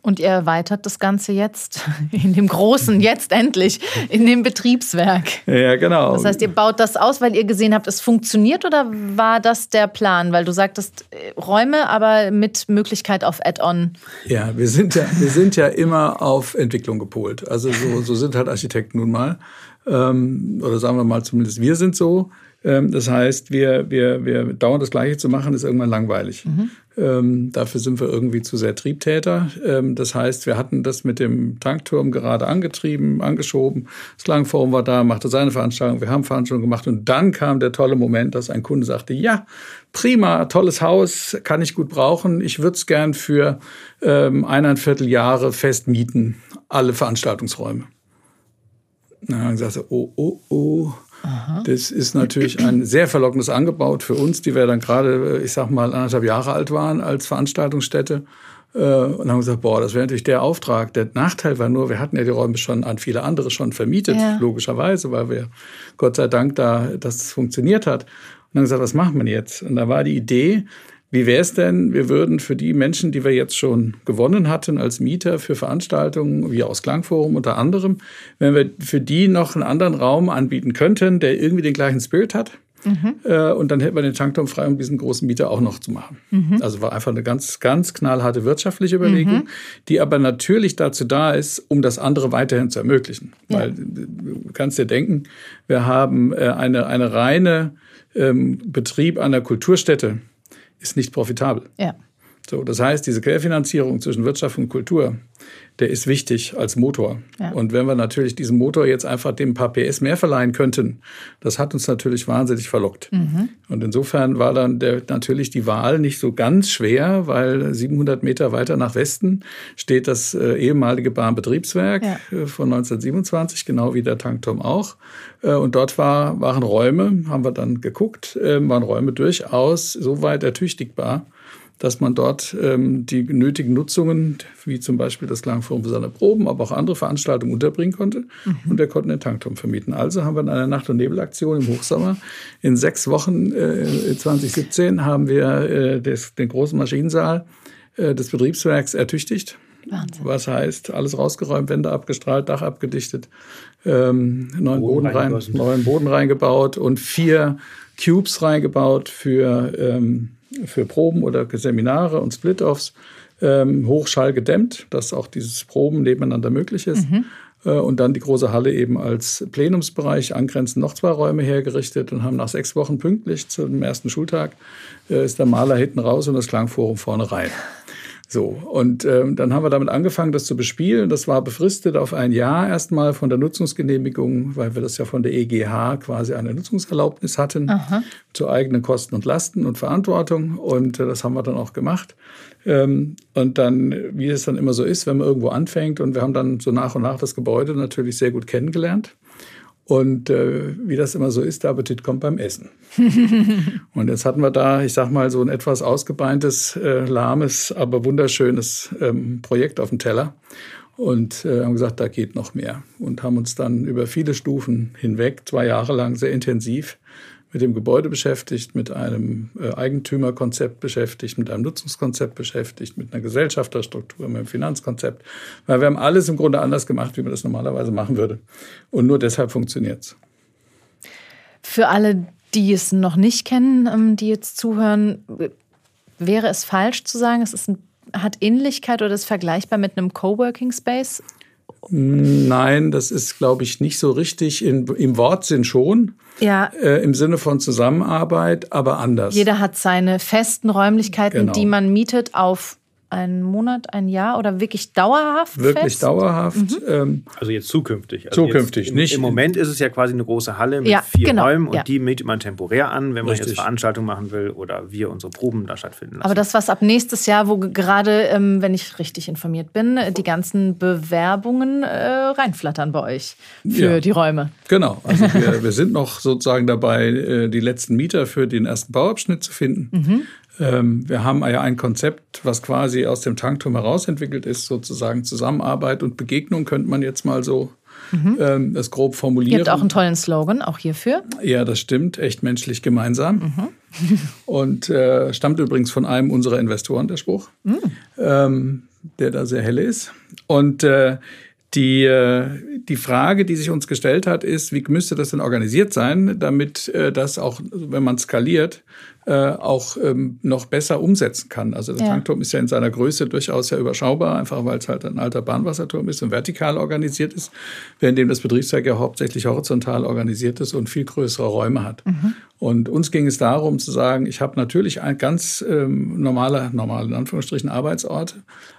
Und ihr erweitert das Ganze jetzt in dem großen, jetzt endlich, in dem Betriebswerk. Ja, genau. Das heißt, ihr baut das aus, weil ihr gesehen habt, es funktioniert oder war das der Plan? Weil du sagtest, äh, Räume, aber mit Möglichkeit auf Add-on. Ja, wir sind ja, wir sind ja immer auf Entwicklung gepolt. Also so, so sind halt Architekten nun mal ähm, oder sagen wir mal zumindest wir sind so. Ähm, das heißt, wir, wir, wir dauernd das Gleiche zu machen, ist irgendwann langweilig. Mhm. Ähm, dafür sind wir irgendwie zu sehr Triebtäter. Ähm, das heißt, wir hatten das mit dem Tankturm gerade angetrieben, angeschoben. Das Klangforum war da, machte seine Veranstaltung. Wir haben Veranstaltungen gemacht und dann kam der tolle Moment, dass ein Kunde sagte, ja, prima, tolles Haus, kann ich gut brauchen. Ich würde es gern für ähm, eineinviertel Jahre fest mieten, alle Veranstaltungsräume. Na, dann gesagt, oh, oh, oh. Aha. Das ist natürlich ein sehr verlockendes Angebot für uns, die wir dann gerade, ich sag mal, anderthalb Jahre alt waren als Veranstaltungsstätte. Äh, und haben gesagt, boah, das wäre natürlich der Auftrag. Der Nachteil war nur, wir hatten ja die Räume schon an viele andere schon vermietet, ja. logischerweise, weil wir Gott sei Dank da, dass es funktioniert hat. Und dann gesagt, was machen wir jetzt? Und da war die Idee, wie wäre es denn, wir würden für die Menschen, die wir jetzt schon gewonnen hatten als Mieter für Veranstaltungen wie aus Klangforum unter anderem, wenn wir für die noch einen anderen Raum anbieten könnten, der irgendwie den gleichen Spirit hat. Mhm. Äh, und dann hätten wir den Tankturm frei, um diesen großen Mieter auch noch zu machen. Mhm. Also war einfach eine ganz, ganz knallharte wirtschaftliche Überlegung, mhm. die aber natürlich dazu da ist, um das andere weiterhin zu ermöglichen. Ja. Weil du kannst dir denken, wir haben äh, eine, eine reine ähm, Betrieb einer Kulturstätte ist nicht profitabel. Ja. So, das heißt, diese Querfinanzierung zwischen Wirtschaft und Kultur, der ist wichtig als Motor. Ja. Und wenn wir natürlich diesem Motor jetzt einfach dem paar PS mehr verleihen könnten, das hat uns natürlich wahnsinnig verlockt. Mhm. Und insofern war dann der, natürlich die Wahl nicht so ganz schwer, weil 700 Meter weiter nach Westen steht das äh, ehemalige Bahnbetriebswerk ja. äh, von 1927, genau wie der Tankturm auch. Äh, und dort war, waren Räume, haben wir dann geguckt, äh, waren Räume durchaus so weit ertüchtigbar, dass man dort ähm, die nötigen Nutzungen, wie zum Beispiel das Klangforum für seine Proben, aber auch andere Veranstaltungen unterbringen konnte. Mhm. Und wir konnten den Tankturm vermieten. Also haben wir in einer Nacht- und Nebelaktion im Hochsommer in sechs Wochen äh, 2017 haben wir äh, des, den großen Maschinensaal äh, des Betriebswerks ertüchtigt. Wahnsinn. Was heißt, alles rausgeräumt, Wände abgestrahlt, Dach abgedichtet, ähm, neuen, Boden, Boden rein, neuen Boden reingebaut und vier Cubes reingebaut für ähm, für Proben oder Seminare und Split-Offs ähm, Hochschall gedämmt, dass auch dieses Proben nebeneinander möglich ist. Mhm. Äh, und dann die große Halle eben als Plenumsbereich, angrenzend noch zwei Räume hergerichtet und haben nach sechs Wochen pünktlich zum ersten Schultag äh, ist der Maler hinten raus und das Klangforum vorne rein. So, und ähm, dann haben wir damit angefangen, das zu bespielen. Das war befristet auf ein Jahr erstmal von der Nutzungsgenehmigung, weil wir das ja von der EGH quasi eine Nutzungserlaubnis hatten Aha. zu eigenen Kosten und Lasten und Verantwortung. Und äh, das haben wir dann auch gemacht. Ähm, und dann, wie es dann immer so ist, wenn man irgendwo anfängt, und wir haben dann so nach und nach das Gebäude natürlich sehr gut kennengelernt. Und äh, wie das immer so ist, der Appetit kommt beim Essen. und jetzt hatten wir da, ich sag mal, so ein etwas ausgebeintes, äh, lahmes, aber wunderschönes ähm, Projekt auf dem Teller. Und äh, haben gesagt, da geht noch mehr. Und haben uns dann über viele Stufen hinweg, zwei Jahre lang sehr intensiv mit dem Gebäude beschäftigt, mit einem äh, Eigentümerkonzept beschäftigt, mit einem Nutzungskonzept beschäftigt, mit einer Gesellschafterstruktur, mit einem Finanzkonzept. Weil wir haben alles im Grunde anders gemacht, wie man das normalerweise machen würde. Und nur deshalb funktioniert es. Für alle, die es noch nicht kennen, ähm, die jetzt zuhören, wäre es falsch zu sagen, es ist ein, hat Ähnlichkeit oder ist vergleichbar mit einem Coworking Space? Nein, das ist, glaube ich, nicht so richtig. In, Im Wortsinn schon. Ja. Äh, Im Sinne von Zusammenarbeit, aber anders. Jeder hat seine festen Räumlichkeiten, genau. die man mietet auf einen Monat, ein Jahr oder wirklich dauerhaft? Wirklich fest? dauerhaft. Mhm. Ähm, also jetzt zukünftig. Also zukünftig, jetzt im, nicht. Im Moment ist es ja quasi eine große Halle mit ja, vier genau, Räumen und ja. die mietet man temporär an, wenn man Richtig. jetzt Veranstaltungen machen will oder wir unsere Proben da stattfinden lassen. Aber das, was ab nächstes Jahr, wo gerade, ähm, wenn ich richtig informiert bin, die ganzen Bewerbungen äh, reinflattern bei euch für ja. die Räume. Genau. Also wir, wir, sind noch sozusagen dabei, äh, die letzten Mieter für den ersten Bauabschnitt zu finden. Mhm. Ähm, wir haben ja ein Konzept, was quasi aus dem Tankturm herausentwickelt ist, sozusagen Zusammenarbeit und Begegnung, könnte man jetzt mal so mhm. ähm, das grob formulieren. Habt auch einen tollen Slogan, auch hierfür. Ja, das stimmt, echt menschlich gemeinsam. Mhm. und äh, stammt übrigens von einem unserer Investoren, der Spruch, mhm. ähm, der da sehr helle ist. Und äh, die, äh, die Frage, die sich uns gestellt hat, ist, wie müsste das denn organisiert sein, damit äh, das auch, wenn man skaliert, äh, auch ähm, noch besser umsetzen kann. Also der ja. Tankturm ist ja in seiner Größe durchaus ja überschaubar, einfach weil es halt ein alter Bahnwasserturm ist und vertikal organisiert ist, währenddem das Betriebswerk ja hauptsächlich horizontal organisiert ist und viel größere Räume hat. Mhm. Und uns ging es darum zu sagen, ich habe natürlich ein ganz ähm, normaler, normal in Anführungsstrichen Arbeitsort,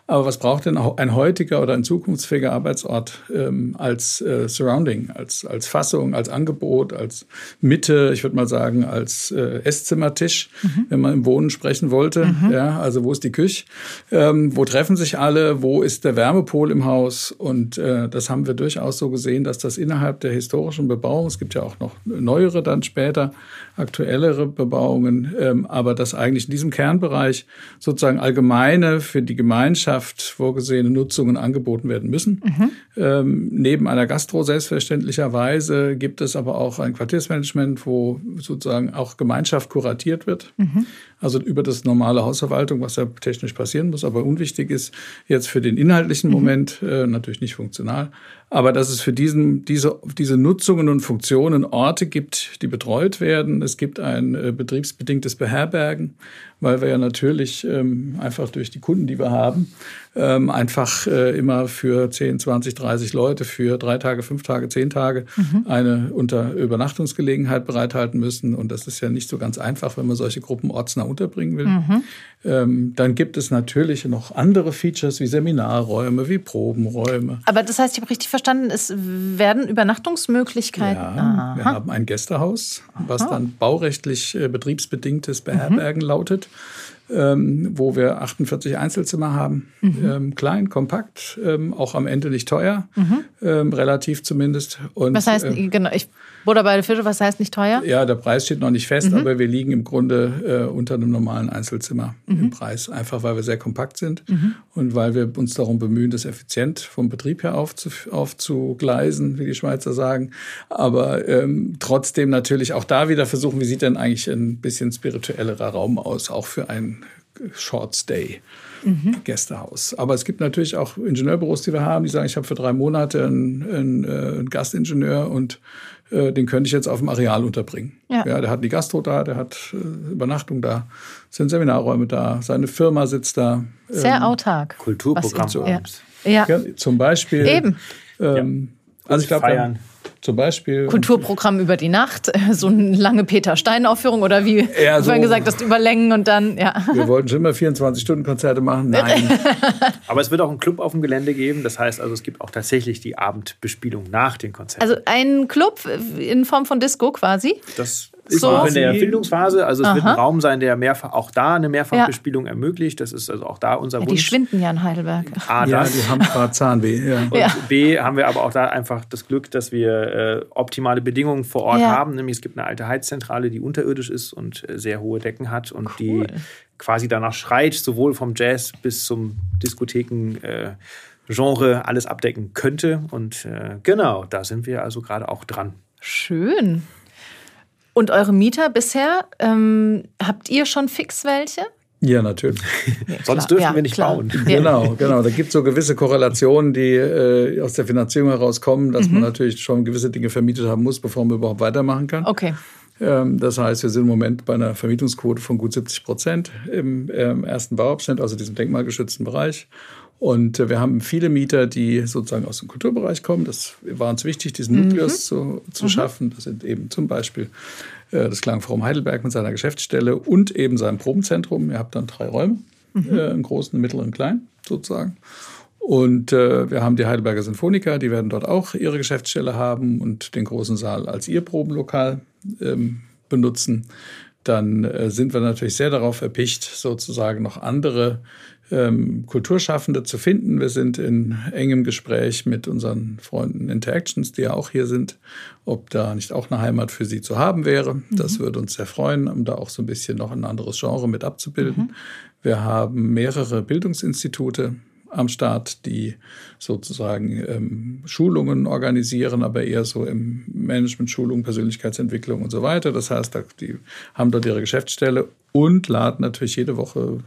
aber was braucht denn ein heutiger oder ein zukunftsfähiger Arbeitsort ähm, als äh, Surrounding, als, als Fassung, als Angebot, als Mitte, ich würde mal sagen, als äh, Esszimmertisch, mhm. wenn man im Wohnen sprechen wollte. Mhm. Ja, also wo ist die Küche? Ähm, wo treffen sich alle? Wo ist der Wärmepol im Haus? Und äh, das haben wir durchaus so gesehen, dass das innerhalb der historischen Bebauung, es gibt ja auch noch neuere dann später, aktuellere Bebauungen, ähm, aber dass eigentlich in diesem Kernbereich sozusagen allgemeine für die Gemeinschaft vorgesehene Nutzungen angeboten werden müssen. Mhm. Ähm, neben einer Gastro selbstverständlicherweise gibt es aber auch ein Quartiersmanagement, wo sozusagen auch Gemeinschaft kuratiert wird. Mhm. Also über das normale Hausverwaltung, was ja technisch passieren muss, aber unwichtig ist jetzt für den inhaltlichen mhm. Moment äh, natürlich nicht funktional. Aber dass es für diesen, diese, diese Nutzungen und Funktionen Orte gibt, die betreut werden. Es gibt ein äh, betriebsbedingtes Beherbergen, weil wir ja natürlich ähm, einfach durch die Kunden, die wir haben, ähm, einfach äh, immer für 10, 20, 30 Leute für drei Tage, fünf Tage, zehn Tage mhm. eine unter Übernachtungsgelegenheit bereithalten müssen. Und das ist ja nicht so ganz einfach, wenn man solche Gruppen ortsnah unterbringen will. Mhm. Ähm, dann gibt es natürlich noch andere Features wie Seminarräume, wie Probenräume. Aber das heißt, ich habe richtig verstanden, es werden Übernachtungsmöglichkeiten. Ja, wir haben ein Gästehaus, was Aha. dann baurechtlich äh, betriebsbedingtes Beherbergen mhm. lautet ähm, wo wir 48 Einzelzimmer haben. Mhm. Ähm, klein, kompakt, ähm, auch am Ende nicht teuer, mhm. Ähm, relativ zumindest. Und, was heißt, äh, genau, ich Butter bei der Fische, was heißt nicht teuer? Ja, der Preis steht noch nicht fest, mhm. aber wir liegen im Grunde äh, unter einem normalen Einzelzimmer mhm. im Preis. Einfach weil wir sehr kompakt sind mhm. und weil wir uns darum bemühen, das effizient vom Betrieb her aufzu aufzugleisen, wie die Schweizer sagen. Aber ähm, trotzdem natürlich auch da wieder versuchen, wie sieht denn eigentlich ein bisschen spirituellerer Raum aus, auch für ein Short Stay. Mhm. Gästehaus. Aber es gibt natürlich auch Ingenieurbüros, die wir haben, die sagen, ich habe für drei Monate einen, einen, äh, einen Gastingenieur und äh, den könnte ich jetzt auf dem Areal unterbringen. Ja. ja der hat die Gastro da, der hat äh, Übernachtung da, sind Seminarräume da, seine Firma sitzt da. Sehr ähm, autark. Kulturprogramm. So, ja. ja. Zum Beispiel. Eben. Ähm, also ich glaube, zum Beispiel. Kulturprogramm über die Nacht, so eine lange Peter Stein-Aufführung oder wie ja, du vorhin gesagt hast, über Längen und dann, ja. Wir wollten schon immer 24-Stunden-Konzerte machen. Nein. Aber es wird auch einen Club auf dem Gelände geben. Das heißt also, es gibt auch tatsächlich die Abendbespielung nach den Konzerten. Also ein Club in Form von Disco quasi? Das ist so. auch in der Erfindungsphase. Also es Aha. wird ein Raum sein, der mehrfach auch da eine Mehrfachbespielung ja. ermöglicht. Das ist also auch da unser ja, Wunsch. Die schwinden ja in Heidelberg. A, ja, die haben gerade Zahnweh. Ja. Und ja. B, haben wir aber auch da einfach das Glück, dass wir äh, optimale Bedingungen vor Ort haben. Nämlich es gibt eine alte Heizzentrale, die unterirdisch ist und äh, sehr hohe Decken hat und cool. die quasi danach schreit, sowohl vom Jazz bis zum Diskotheken. Äh, Genre alles abdecken könnte. Und äh, genau, da sind wir also gerade auch dran. Schön. Und eure Mieter bisher, ähm, habt ihr schon fix welche? Ja, natürlich. Ja, Sonst dürfen ja, wir nicht klar. bauen. Genau, genau. Da gibt es so gewisse Korrelationen, die äh, aus der Finanzierung herauskommen, dass mhm. man natürlich schon gewisse Dinge vermietet haben muss, bevor man überhaupt weitermachen kann. Okay. Ähm, das heißt, wir sind im Moment bei einer Vermietungsquote von gut 70 Prozent im, im ersten Bauabschnitt, also diesem denkmalgeschützten Bereich. Und äh, wir haben viele Mieter, die sozusagen aus dem Kulturbereich kommen. Das war uns wichtig, diesen mhm. Nukleus zu, zu mhm. schaffen. Das sind eben zum Beispiel äh, das Klangforum Heidelberg mit seiner Geschäftsstelle und eben seinem Probenzentrum. Ihr habt dann drei Räume, mhm. äh, einen großen, einen mittleren, einen kleinen sozusagen. Und äh, wir haben die Heidelberger Sinfoniker, die werden dort auch ihre Geschäftsstelle haben und den großen Saal als ihr Probenlokal ähm, benutzen. Dann äh, sind wir natürlich sehr darauf erpicht, sozusagen noch andere ähm, Kulturschaffende zu finden. Wir sind in engem Gespräch mit unseren Freunden Interactions, die ja auch hier sind, ob da nicht auch eine Heimat für sie zu haben wäre. Mhm. Das würde uns sehr freuen, um da auch so ein bisschen noch ein anderes Genre mit abzubilden. Mhm. Wir haben mehrere Bildungsinstitute am Start, die sozusagen ähm, Schulungen organisieren, aber eher so im Management, Schulung, Persönlichkeitsentwicklung und so weiter. Das heißt, die haben dort ihre Geschäftsstelle und laden natürlich jede Woche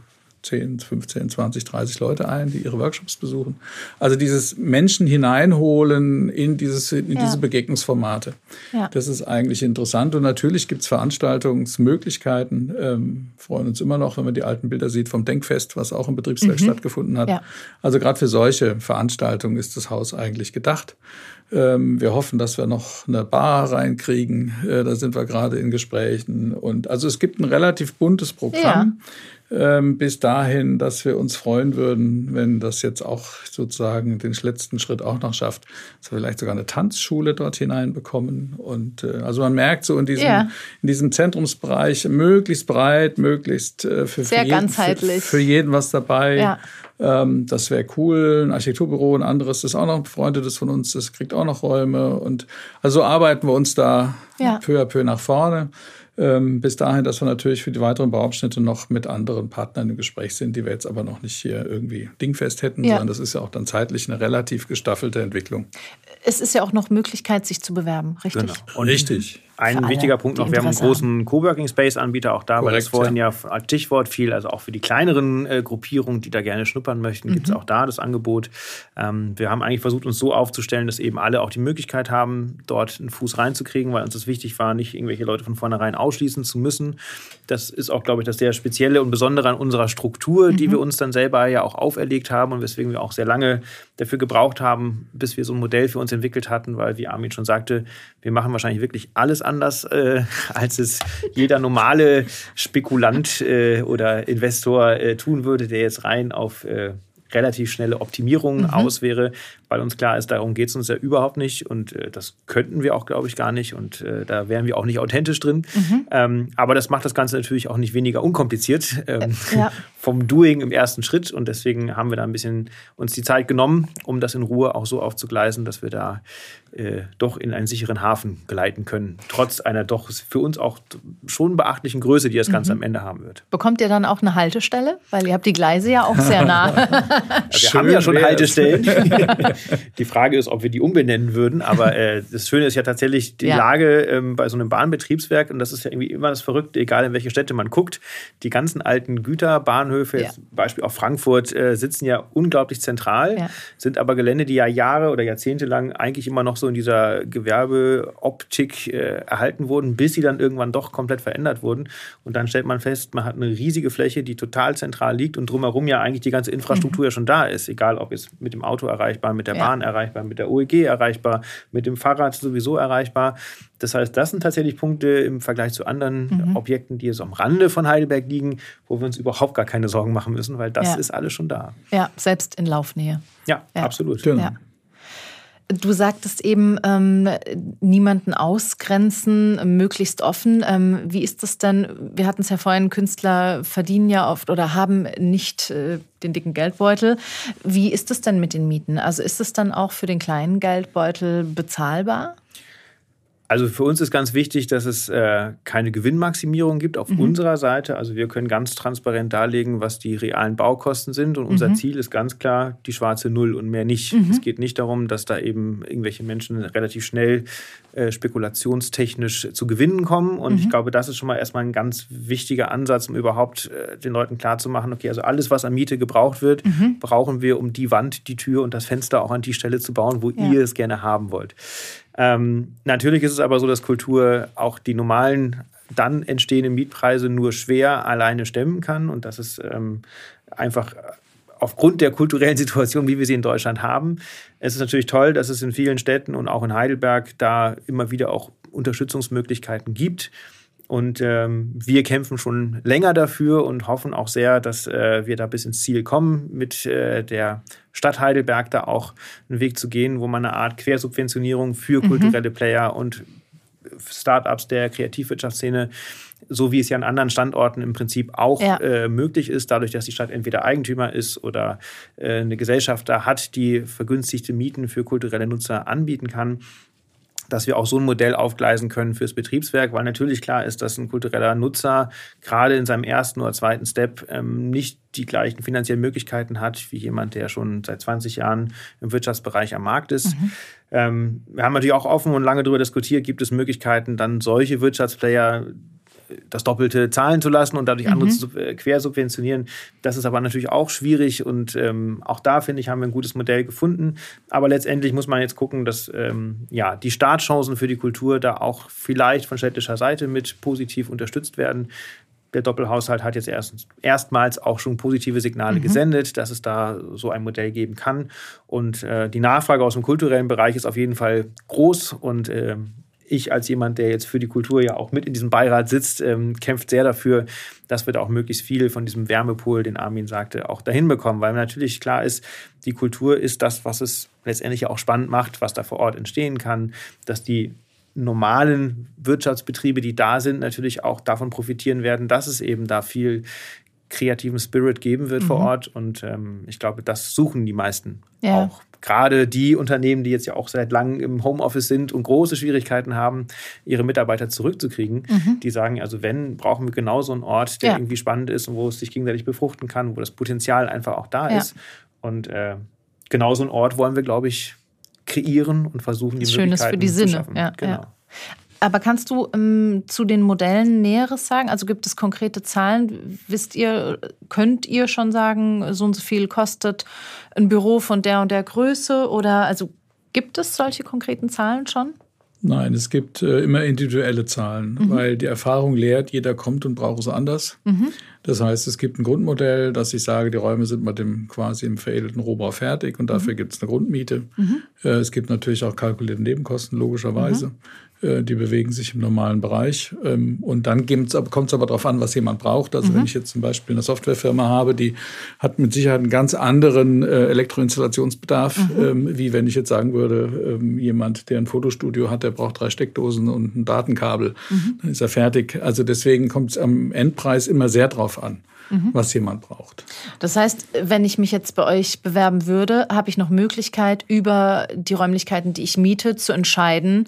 10, 15, 20, 30 Leute ein, die ihre Workshops besuchen. Also dieses Menschen hineinholen in, dieses, in ja. diese Begegnungsformate. Ja. Das ist eigentlich interessant. Und natürlich gibt es Veranstaltungsmöglichkeiten. Ähm, freuen uns immer noch, wenn man die alten Bilder sieht vom Denkfest, was auch im Betriebswerk mhm. stattgefunden hat. Ja. Also gerade für solche Veranstaltungen ist das Haus eigentlich gedacht. Ähm, wir hoffen, dass wir noch eine Bar reinkriegen. Äh, da sind wir gerade in Gesprächen. Und also es gibt ein relativ buntes Programm. Ja ähm, bis dahin, dass wir uns freuen würden, wenn das jetzt auch sozusagen den letzten Schritt auch noch schafft, dass wir vielleicht sogar eine Tanzschule dort hineinbekommen. Und äh, also man merkt so in diesem, ja. in diesem Zentrumsbereich möglichst breit, möglichst äh, für, für, jeden, ganzheitlich. Für, für jeden was dabei. Ja. Ähm, das wäre cool. Ein Architekturbüro, ein anderes, das ist auch noch ein befreundetes von uns, das kriegt auch noch Räume. Und also arbeiten wir uns da ja. peu à peu nach vorne. Ähm, bis dahin, dass wir natürlich für die weiteren Bauabschnitte noch mit anderen Partnern im Gespräch sind, die wir jetzt aber noch nicht hier irgendwie dingfest hätten, ja. sondern das ist ja auch dann zeitlich eine relativ gestaffelte Entwicklung. Es ist ja auch noch Möglichkeit, sich zu bewerben, richtig? Genau. richtig. Ein wichtiger Punkt noch, wir haben einen großen Coworking Space Anbieter auch da, Korrekt, weil das vorhin ja. ja als Stichwort fiel, also auch für die kleineren äh, Gruppierungen, die da gerne schnuppern möchten, mhm. gibt es auch da das Angebot. Ähm, wir haben eigentlich versucht, uns so aufzustellen, dass eben alle auch die Möglichkeit haben, dort einen Fuß reinzukriegen, weil uns das wichtig war, nicht irgendwelche Leute von vornherein ausschließen zu müssen. Das ist auch, glaube ich, das sehr Spezielle und Besondere an unserer Struktur, mhm. die wir uns dann selber ja auch auferlegt haben und weswegen wir auch sehr lange dafür gebraucht haben, bis wir so ein Modell für uns entwickelt hatten, weil, wie Armin schon sagte, wir machen wahrscheinlich wirklich alles anders, äh, als es jeder normale Spekulant äh, oder Investor äh, tun würde, der jetzt rein auf äh, relativ schnelle Optimierungen mhm. aus wäre, weil uns klar ist, darum geht es uns ja überhaupt nicht und äh, das könnten wir auch, glaube ich, gar nicht und äh, da wären wir auch nicht authentisch drin. Mhm. Ähm, aber das macht das Ganze natürlich auch nicht weniger unkompliziert ähm, ja. vom Doing im ersten Schritt und deswegen haben wir da ein bisschen uns die Zeit genommen, um das in Ruhe auch so aufzugleisen, dass wir da äh, doch in einen sicheren Hafen gleiten können, trotz einer doch für uns auch schon beachtlichen Größe, die das Ganze mhm. am Ende haben wird. Bekommt ihr dann auch eine Haltestelle? Weil ihr habt die Gleise ja auch sehr nah. wir Schön haben ja schon Haltestellen. die Frage ist, ob wir die umbenennen würden. Aber äh, das Schöne ist ja tatsächlich die ja. Lage ähm, bei so einem Bahnbetriebswerk. Und das ist ja irgendwie immer das Verrückte, egal in welche Städte man guckt. Die ganzen alten Güterbahnhöfe, ja. Beispiel auch Frankfurt, äh, sitzen ja unglaublich zentral, ja. sind aber Gelände, die ja Jahre oder Jahrzehnte lang eigentlich immer noch so in dieser Gewerbeoptik äh, erhalten wurden, bis sie dann irgendwann doch komplett verändert wurden. Und dann stellt man fest, man hat eine riesige Fläche, die total zentral liegt und drumherum ja eigentlich die ganze Infrastruktur mhm. ja schon da ist, egal ob es mit dem Auto erreichbar, mit der ja. Bahn erreichbar, mit der OEG erreichbar, mit dem Fahrrad sowieso erreichbar. Das heißt, das sind tatsächlich Punkte im Vergleich zu anderen mhm. Objekten, die jetzt am Rande von Heidelberg liegen, wo wir uns überhaupt gar keine Sorgen machen müssen, weil das ja. ist alles schon da. Ja, selbst in Laufnähe. Ja, ja. absolut. Genau. Du sagtest eben, ähm, niemanden ausgrenzen, möglichst offen. Ähm, wie ist das denn? Wir hatten es ja vorhin, Künstler verdienen ja oft oder haben nicht äh, den dicken Geldbeutel. Wie ist es denn mit den Mieten? Also ist es dann auch für den kleinen Geldbeutel bezahlbar? Also für uns ist ganz wichtig, dass es äh, keine Gewinnmaximierung gibt auf mhm. unserer Seite. Also wir können ganz transparent darlegen, was die realen Baukosten sind. Und unser mhm. Ziel ist ganz klar die schwarze Null und mehr nicht. Mhm. Es geht nicht darum, dass da eben irgendwelche Menschen relativ schnell äh, spekulationstechnisch zu Gewinnen kommen. Und ich mhm. glaube, das ist schon mal erstmal ein ganz wichtiger Ansatz, um überhaupt äh, den Leuten klarzumachen, okay, also alles, was an Miete gebraucht wird, mhm. brauchen wir, um die Wand, die Tür und das Fenster auch an die Stelle zu bauen, wo ja. ihr es gerne haben wollt. Ähm, natürlich ist es aber so, dass Kultur auch die normalen dann entstehenden Mietpreise nur schwer alleine stemmen kann und dass es ähm, einfach aufgrund der kulturellen Situation, wie wir sie in Deutschland haben. Es ist natürlich toll, dass es in vielen Städten und auch in Heidelberg da immer wieder auch Unterstützungsmöglichkeiten gibt. Und ähm, wir kämpfen schon länger dafür und hoffen auch sehr, dass äh, wir da bis ins Ziel kommen, mit äh, der Stadt Heidelberg da auch einen Weg zu gehen, wo man eine Art Quersubventionierung für mhm. kulturelle Player und Startups der Kreativwirtschaftsszene, so wie es ja an anderen Standorten im Prinzip auch ja. äh, möglich ist, dadurch, dass die Stadt entweder Eigentümer ist oder äh, eine Gesellschaft da hat, die vergünstigte Mieten für kulturelle Nutzer anbieten kann dass wir auch so ein Modell aufgleisen können fürs Betriebswerk, weil natürlich klar ist, dass ein kultureller Nutzer gerade in seinem ersten oder zweiten Step ähm, nicht die gleichen finanziellen Möglichkeiten hat wie jemand, der schon seit 20 Jahren im Wirtschaftsbereich am Markt ist. Mhm. Ähm, wir haben natürlich auch offen und lange darüber diskutiert, gibt es Möglichkeiten, dann solche Wirtschaftsplayer das Doppelte zahlen zu lassen und dadurch mhm. andere zu, äh, quersubventionieren. Das ist aber natürlich auch schwierig und ähm, auch da, finde ich, haben wir ein gutes Modell gefunden. Aber letztendlich muss man jetzt gucken, dass ähm, ja, die Startchancen für die Kultur da auch vielleicht von städtischer Seite mit positiv unterstützt werden der Doppelhaushalt hat jetzt erst, erstmals auch schon positive Signale mhm. gesendet, dass es da so ein Modell geben kann. Und äh, die Nachfrage aus dem kulturellen Bereich ist auf jeden Fall groß und äh, ich als jemand, der jetzt für die Kultur ja auch mit in diesem Beirat sitzt, ähm, kämpft sehr dafür, dass wir da auch möglichst viel von diesem Wärmepol, den Armin sagte, auch dahin bekommen. Weil natürlich klar ist, die Kultur ist das, was es letztendlich auch spannend macht, was da vor Ort entstehen kann, dass die normalen Wirtschaftsbetriebe, die da sind, natürlich auch davon profitieren werden, dass es eben da viel kreativen Spirit geben wird mhm. vor Ort. Und ähm, ich glaube, das suchen die meisten ja. auch. Gerade die Unternehmen, die jetzt ja auch seit langem im Homeoffice sind und große Schwierigkeiten haben, ihre Mitarbeiter zurückzukriegen, mhm. die sagen, also wenn, brauchen wir genau so einen Ort, der ja. irgendwie spannend ist und wo es sich gegenseitig befruchten kann, wo das Potenzial einfach auch da ja. ist. Und äh, genau so einen Ort wollen wir, glaube ich, kreieren und versuchen, die Schönes Möglichkeiten für die Sinne. zu schaffen. Ja, genau. Aber kannst du ähm, zu den Modellen Näheres sagen? Also gibt es konkrete Zahlen? Wisst ihr, könnt ihr schon sagen, so und so viel kostet ein Büro von der und der Größe? Oder also gibt es solche konkreten Zahlen schon? Nein, es gibt äh, immer individuelle Zahlen, mhm. weil die Erfahrung lehrt, jeder kommt und braucht es anders. Mhm. Das heißt, es gibt ein Grundmodell, dass ich sage, die Räume sind mit dem quasi im veredelten Rohbau fertig und dafür mhm. gibt es eine Grundmiete. Mhm. Äh, es gibt natürlich auch kalkulierte Nebenkosten, logischerweise. Äh, die bewegen sich im normalen Bereich. Ähm, und dann kommt es aber darauf an, was jemand braucht. Also mhm. wenn ich jetzt zum Beispiel eine Softwarefirma habe, die hat mit Sicherheit einen ganz anderen äh, Elektroinstallationsbedarf, mhm. Ähm, wie wenn ich jetzt sagen würde, ähm, jemand, der ein Fotostudio hat, der braucht drei Steckdosen und ein Datenkabel. Mhm. Dann ist er fertig. Also deswegen kommt es am Endpreis immer sehr drauf an. Mhm. was jemand braucht. Das heißt, wenn ich mich jetzt bei euch bewerben würde, habe ich noch Möglichkeit, über die Räumlichkeiten, die ich miete, zu entscheiden,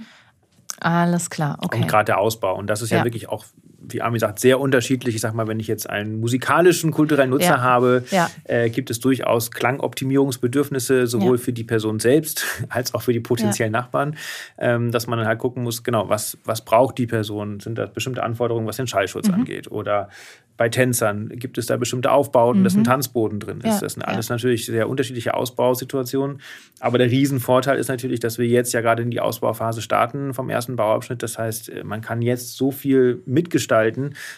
alles klar, okay. Und gerade der Ausbau. Und das ist ja, ja wirklich auch wie Armin sagt, sehr unterschiedlich. Ich sag mal, wenn ich jetzt einen musikalischen, kulturellen Nutzer ja. habe, ja. Äh, gibt es durchaus Klangoptimierungsbedürfnisse, sowohl ja. für die Person selbst als auch für die potenziellen Nachbarn, ähm, dass man dann halt gucken muss, genau, was, was braucht die Person? Sind da bestimmte Anforderungen, was den Schallschutz mhm. angeht? Oder bei Tänzern gibt es da bestimmte Aufbauten, mhm. dass ein Tanzboden drin ist. Das sind alles natürlich sehr unterschiedliche Ausbausituationen. Aber der Riesenvorteil ist natürlich, dass wir jetzt ja gerade in die Ausbauphase starten vom ersten Bauabschnitt. Das heißt, äh, man kann jetzt so viel mitgestalten,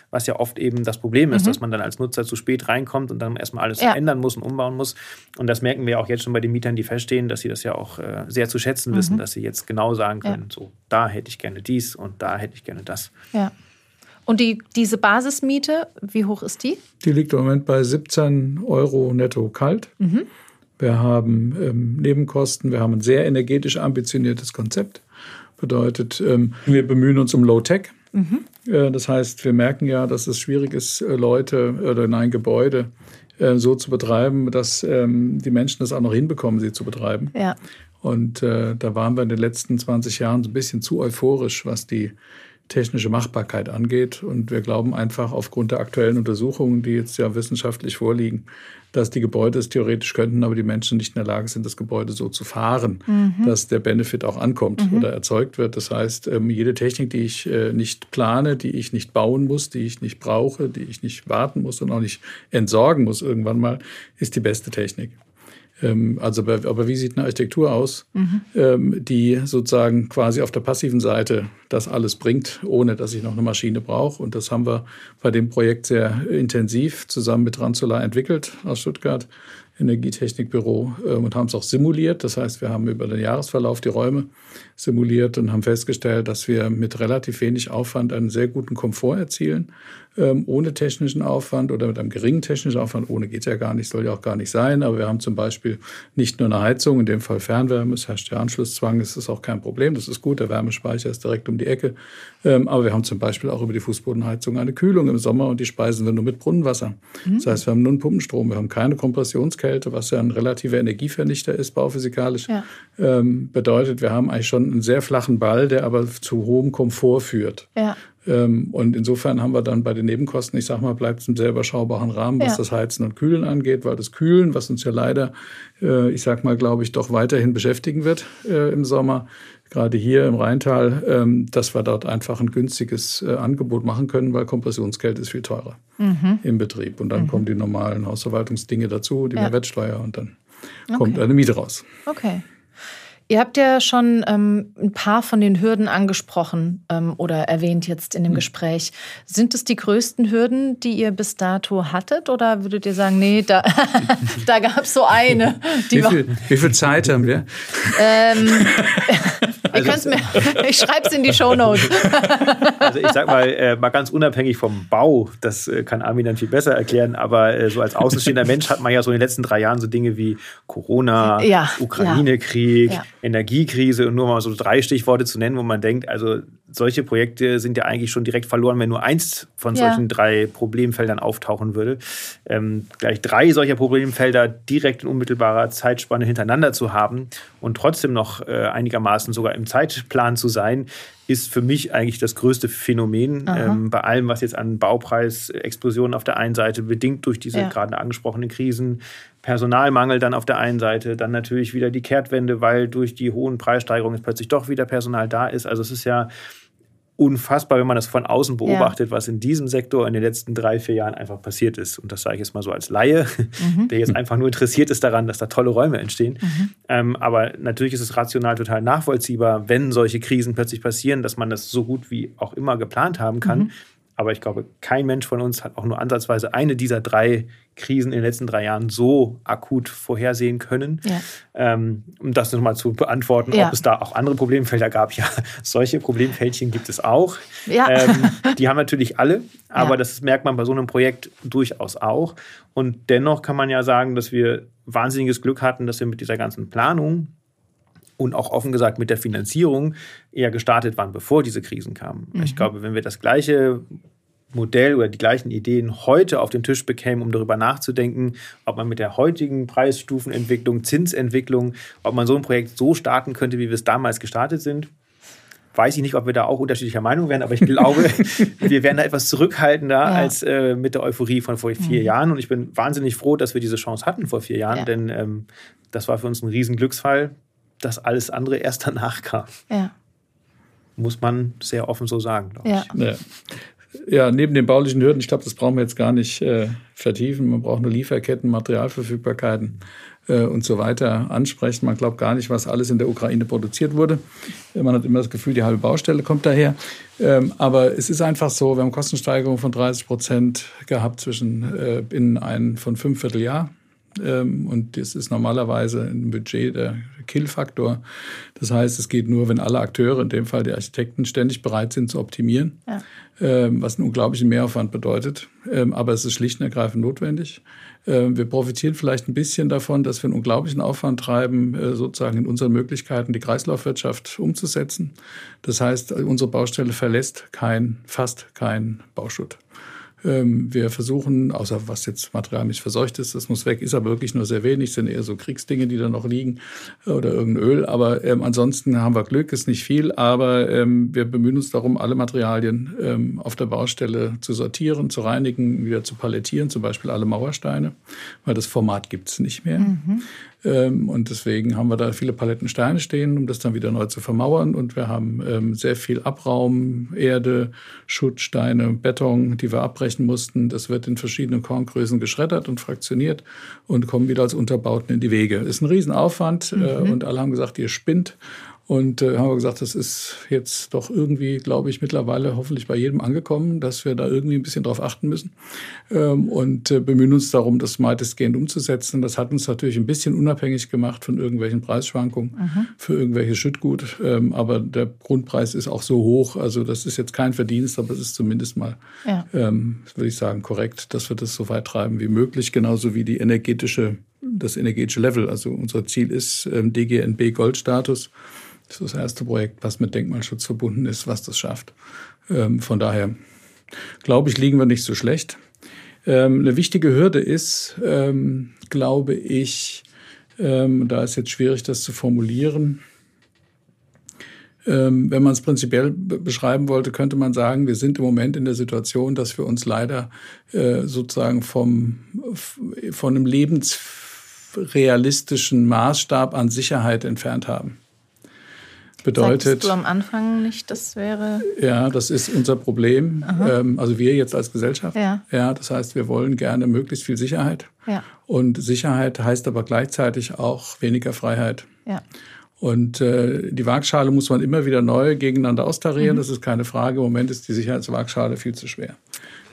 was ja oft eben das Problem ist, mhm. dass man dann als Nutzer zu spät reinkommt und dann erstmal alles ja. ändern muss und umbauen muss. Und das merken wir auch jetzt schon bei den Mietern, die feststehen, dass sie das ja auch äh, sehr zu schätzen mhm. wissen, dass sie jetzt genau sagen können, so, da hätte ich gerne dies und da hätte ich gerne das. Ja. Und die, diese Basismiete, wie hoch ist die? Die liegt im Moment bei 17 Euro netto kalt. Mhm. Wir haben ähm, Nebenkosten, wir haben ein sehr energetisch ambitioniertes Konzept. Bedeutet, ähm, wir bemühen uns um Low-Tech. Mhm. Äh, das heißt, wir merken ja, dass es schwierig ist, äh, Leute oder in ein Gebäude äh, so zu betreiben, dass ähm, die Menschen das auch noch hinbekommen, sie zu betreiben. Ja. Und äh, da waren wir in den letzten 20 Jahren so ein bisschen zu euphorisch, was die technische Machbarkeit angeht. Und wir glauben einfach aufgrund der aktuellen Untersuchungen, die jetzt ja wissenschaftlich vorliegen, dass die Gebäude es theoretisch könnten, aber die Menschen nicht in der Lage sind, das Gebäude so zu fahren, mhm. dass der Benefit auch ankommt mhm. oder erzeugt wird. Das heißt, ähm, jede Technik, die ich äh, nicht plane, die ich nicht bauen muss, die ich nicht brauche, die ich nicht warten muss und auch nicht entsorgen muss irgendwann mal, ist die beste Technik. Ähm, also, aber wie sieht eine Architektur aus, mhm. Ähm, die sozusagen quasi auf der passiven Seite das alles bringt, ohne dass ich noch eine Maschine brauche? Und das haben wir bei dem Projekt sehr intensiv zusammen mit Ranzola entwickelt aus Stuttgart. Energietechnikbüro ähm, und haben es auch simuliert. Das heißt, wir haben über den Jahresverlauf die Räume simuliert und haben festgestellt, dass wir mit relativ wenig Aufwand einen sehr guten Komfort erzielen ähm, ohne technischen Aufwand oder mit einem geringen technischen Aufwand. Ohne geht ja gar nicht, soll ja auch gar nicht sein. Aber wir haben zum Beispiel nicht nur eine Heizung, in dem Fall Fernwärme, es herrscht der Anschlusszwang, das ist auch kein Problem, das ist gut, der Wärmespeicher ist direkt um die Ecke. Ähm, aber wir haben zum Beispiel auch über die Fußbodenheizung eine Kühlung im Sommer und die speisen wir nur mit Brunnenwasser. Mhm. Das heißt, wir haben nur einen Pumpenstrom, wir haben keine Kompressionskälte, was ja ein relativer Energievernichter ist, bauphysikalisch. Ja. Ähm, bedeutet, wir haben eigentlich schon einen sehr flachen Ball, der aber zu hohem Komfort führt. Ja. Ähm, und insofern haben wir dann bei den Nebenkosten, ich sage mal, bleibt es im sehr überschaubaren Rahmen, was ja. das Heizen und Kühlen angeht, weil das Kühlen, was uns ja leider, äh, ich sage mal, glaube ich, doch weiterhin beschäftigen wird äh, im Sommer, gerade hier im Rheintal, ähm, dass wir dort einfach ein günstiges äh, Angebot machen können, weil Kompressionsgeld ist viel teurer mhm. im Betrieb. Und dann mhm. kommen die normalen Hausverwaltungsdinge dazu, die ja. Mehrwertsteuer und dann okay. kommt eine Miete raus. Okay. Ihr habt ja schon ähm, ein paar von den Hürden angesprochen ähm, oder erwähnt jetzt in dem hm. Gespräch. Sind es die größten Hürden, die ihr bis dato hattet? Oder würdet ihr sagen, nee, da, da gab es so eine? Wie viel, wie, viel, Zeit haben wir? Ähm, also, mir, ich schreibe es in die Show Notes. also ich sag mal, äh, mal ganz unabhängig vom Bau, das äh, kann Armin dann viel besser erklären, aber äh, so als außenstehender Mensch hat man ja so in den letzten drei Jahren so Dinge wie Corona, ja, Ukraine-Krieg, ja. Energiekrise und nur mal so drei Stichworte zu nennen, wo man denkt, also solche Projekte sind ja eigentlich schon direkt verloren, wenn nur eins von ja. solchen drei Problemfeldern auftauchen würde. Ähm, gleich drei solcher Problemfelder direkt in unmittelbarer Zeitspanne hintereinander zu haben und trotzdem noch äh, einigermaßen sogar im Zeitplan zu sein, ist für mich eigentlich das größte Phänomen ähm, bei allem, was jetzt an Baupreisexplosionen auf der einen Seite bedingt durch diese ja. gerade angesprochenen Krisen, Personalmangel dann auf der einen Seite, dann natürlich wieder die Kehrtwende, weil durch die hohen Preissteigerungen jetzt plötzlich doch wieder Personal da ist. Also es ist ja unfassbar, wenn man das von außen beobachtet, ja. was in diesem Sektor in den letzten drei, vier Jahren einfach passiert ist. Und das sage ich jetzt mal so als Laie, mhm. der jetzt einfach nur interessiert ist daran, dass da tolle Räume entstehen. Mhm. Ähm, aber natürlich ist es rational total nachvollziehbar, wenn solche Krisen plötzlich passieren, dass man das so gut wie auch immer geplant haben kann. Mhm. Aber ich glaube, kein Mensch von uns hat auch nur ansatzweise eine dieser drei Krisen in den letzten drei Jahren so akut vorhersehen können. Ja. Ähm, um das nochmal zu beantworten, ja. ob es da auch andere Problemfelder gab. Ja, solche Problemfältchen gibt es auch. Ja. Ähm, die haben natürlich alle, aber das merkt man bei so einem Projekt durchaus auch. Und dennoch kann man ja sagen, dass wir wahnsinniges Glück hatten, dass wir mit dieser ganzen Planung und auch offen gesagt mit der Finanzierung eher gestartet waren, bevor diese Krisen kamen. Mhm. Ich glaube, wenn wir das gleiche Modell oder die gleichen Ideen heute auf den Tisch bekämen, um darüber nachzudenken, ob man mit der heutigen Preisstufenentwicklung, Zinsentwicklung, ob man so ein Projekt so starten könnte, wie wir es damals gestartet sind. Weiß ich nicht, ob wir da auch unterschiedlicher Meinung wären, aber ich glaube, wir wären da etwas zurückhaltender ja. als äh, mit der Euphorie von vor vier mhm. Jahren. Und ich bin wahnsinnig froh, dass wir diese Chance hatten vor vier Jahren, ja. denn ähm, das war für uns ein Riesenglücksfall dass alles andere erst danach kam. Ja. Muss man sehr offen so sagen, glaube ja. ich. Ja. ja. neben den baulichen Hürden, ich glaube, das brauchen wir jetzt gar nicht äh, vertiefen. Man braucht nur Lieferketten, Materialverfügbarkeiten äh, und so weiter ansprechen. Man glaubt gar nicht, was alles in der Ukraine produziert wurde. Man hat immer das Gefühl, die halbe Baustelle kommt daher. Ähm, aber es ist einfach so, wir haben Kostensteigerungen von 30 Prozent gehabt zwischen äh, in ein von fünf Vierteljahr und das ist normalerweise ein Budget der Kill-Faktor. Das heißt, es geht nur, wenn alle Akteure, in dem Fall die Architekten, ständig bereit sind zu optimieren, ja. Ähm, was einen unglaublichen Mehraufwand bedeutet. Ähm, aber es ist schlicht und ergreifend notwendig. Wir profitieren vielleicht ein bisschen davon, dass wir einen unglaublichen Aufwand treiben, äh, sozusagen in unseren Möglichkeiten die Kreislaufwirtschaft umzusetzen. Das heißt, unsere Baustelle verlässt kein, fast kein Bauschutt. Ähm, wir versuchen, außer was jetzt materialisch verseucht ist, das muss weg, ist aber wirklich nur sehr wenig, sind eher so Kriegsdinge, die da noch liegen oder irgendein Öl. Aber ähm, ansonsten haben wir Glück, ist nicht viel, aber ähm, wir bemühen uns darum, alle Materialien ähm, auf der Baustelle zu sortieren, zu reinigen, wieder zu palettieren, zum Beispiel alle Mauersteine, weil das Format gibt's nicht mehr. Mhm. Ähm, und deswegen haben wir da viele Paletten Steine stehen, um das dann wieder neu zu vermauern. Und wir haben ähm, sehr viel Abraum, Erde, Schutt, Steine, Beton, die wir abbrechen mussten. Das wird in verschiedenen Korngrößen geschreddert und fraktioniert und kommen wieder als Unterbauten in die Wege. Ist ein Riesenaufwand äh, mhm. und alle haben gesagt, ihr spinnt. Und äh, haben wir gesagt, das ist jetzt doch irgendwie, glaube ich, mittlerweile hoffentlich bei jedem angekommen, dass wir da irgendwie ein bisschen drauf achten müssen ähm, und äh, bemühen uns darum, das weitestgehend umzusetzen. Das hat uns natürlich ein bisschen unabhängig gemacht von irgendwelchen Preisschwankungen mhm. für irgendwelche Schüttgut. Ähm, aber der Grundpreis ist auch so hoch. Also das ist jetzt kein Verdienst, aber es ist zumindest mal, ja. ähm, würde ich sagen, korrekt, dass wir das so weit treiben wie möglich. Genauso wie die energetische, das energetische Level. Also unser Ziel ist ähm, DGNB Goldstatus. Das ist das erste Projekt, was mit Denkmalschutz verbunden ist, was das schafft. Ähm, von daher glaube ich, liegen wir nicht so schlecht. Ähm, eine wichtige Hürde ist, ähm, glaube ich, da ist jetzt schwierig, das zu formulieren. wenn man es prinzipiell beschreiben wollte, könnte man sagen, wir sind im Moment in der Situation, dass wir uns leider äh, sozusagen vom, von einem lebensrealistischen Maßstab an Sicherheit entfernt haben. Bedeutet. Sagtest du am Anfang nicht, das wäre. Ja, das ist unser Problem. Ähm, also wir jetzt als Gesellschaft. Ja. ja. Das heißt, wir wollen gerne möglichst viel Sicherheit. Ja. Und Sicherheit heißt aber gleichzeitig auch weniger Freiheit. Ja. Und äh, die Waagschale muss man immer wieder neu gegeneinander austarieren. Mhm. Das ist keine Frage. Im Moment ist die Sicherheitswaagschale viel zu schwer.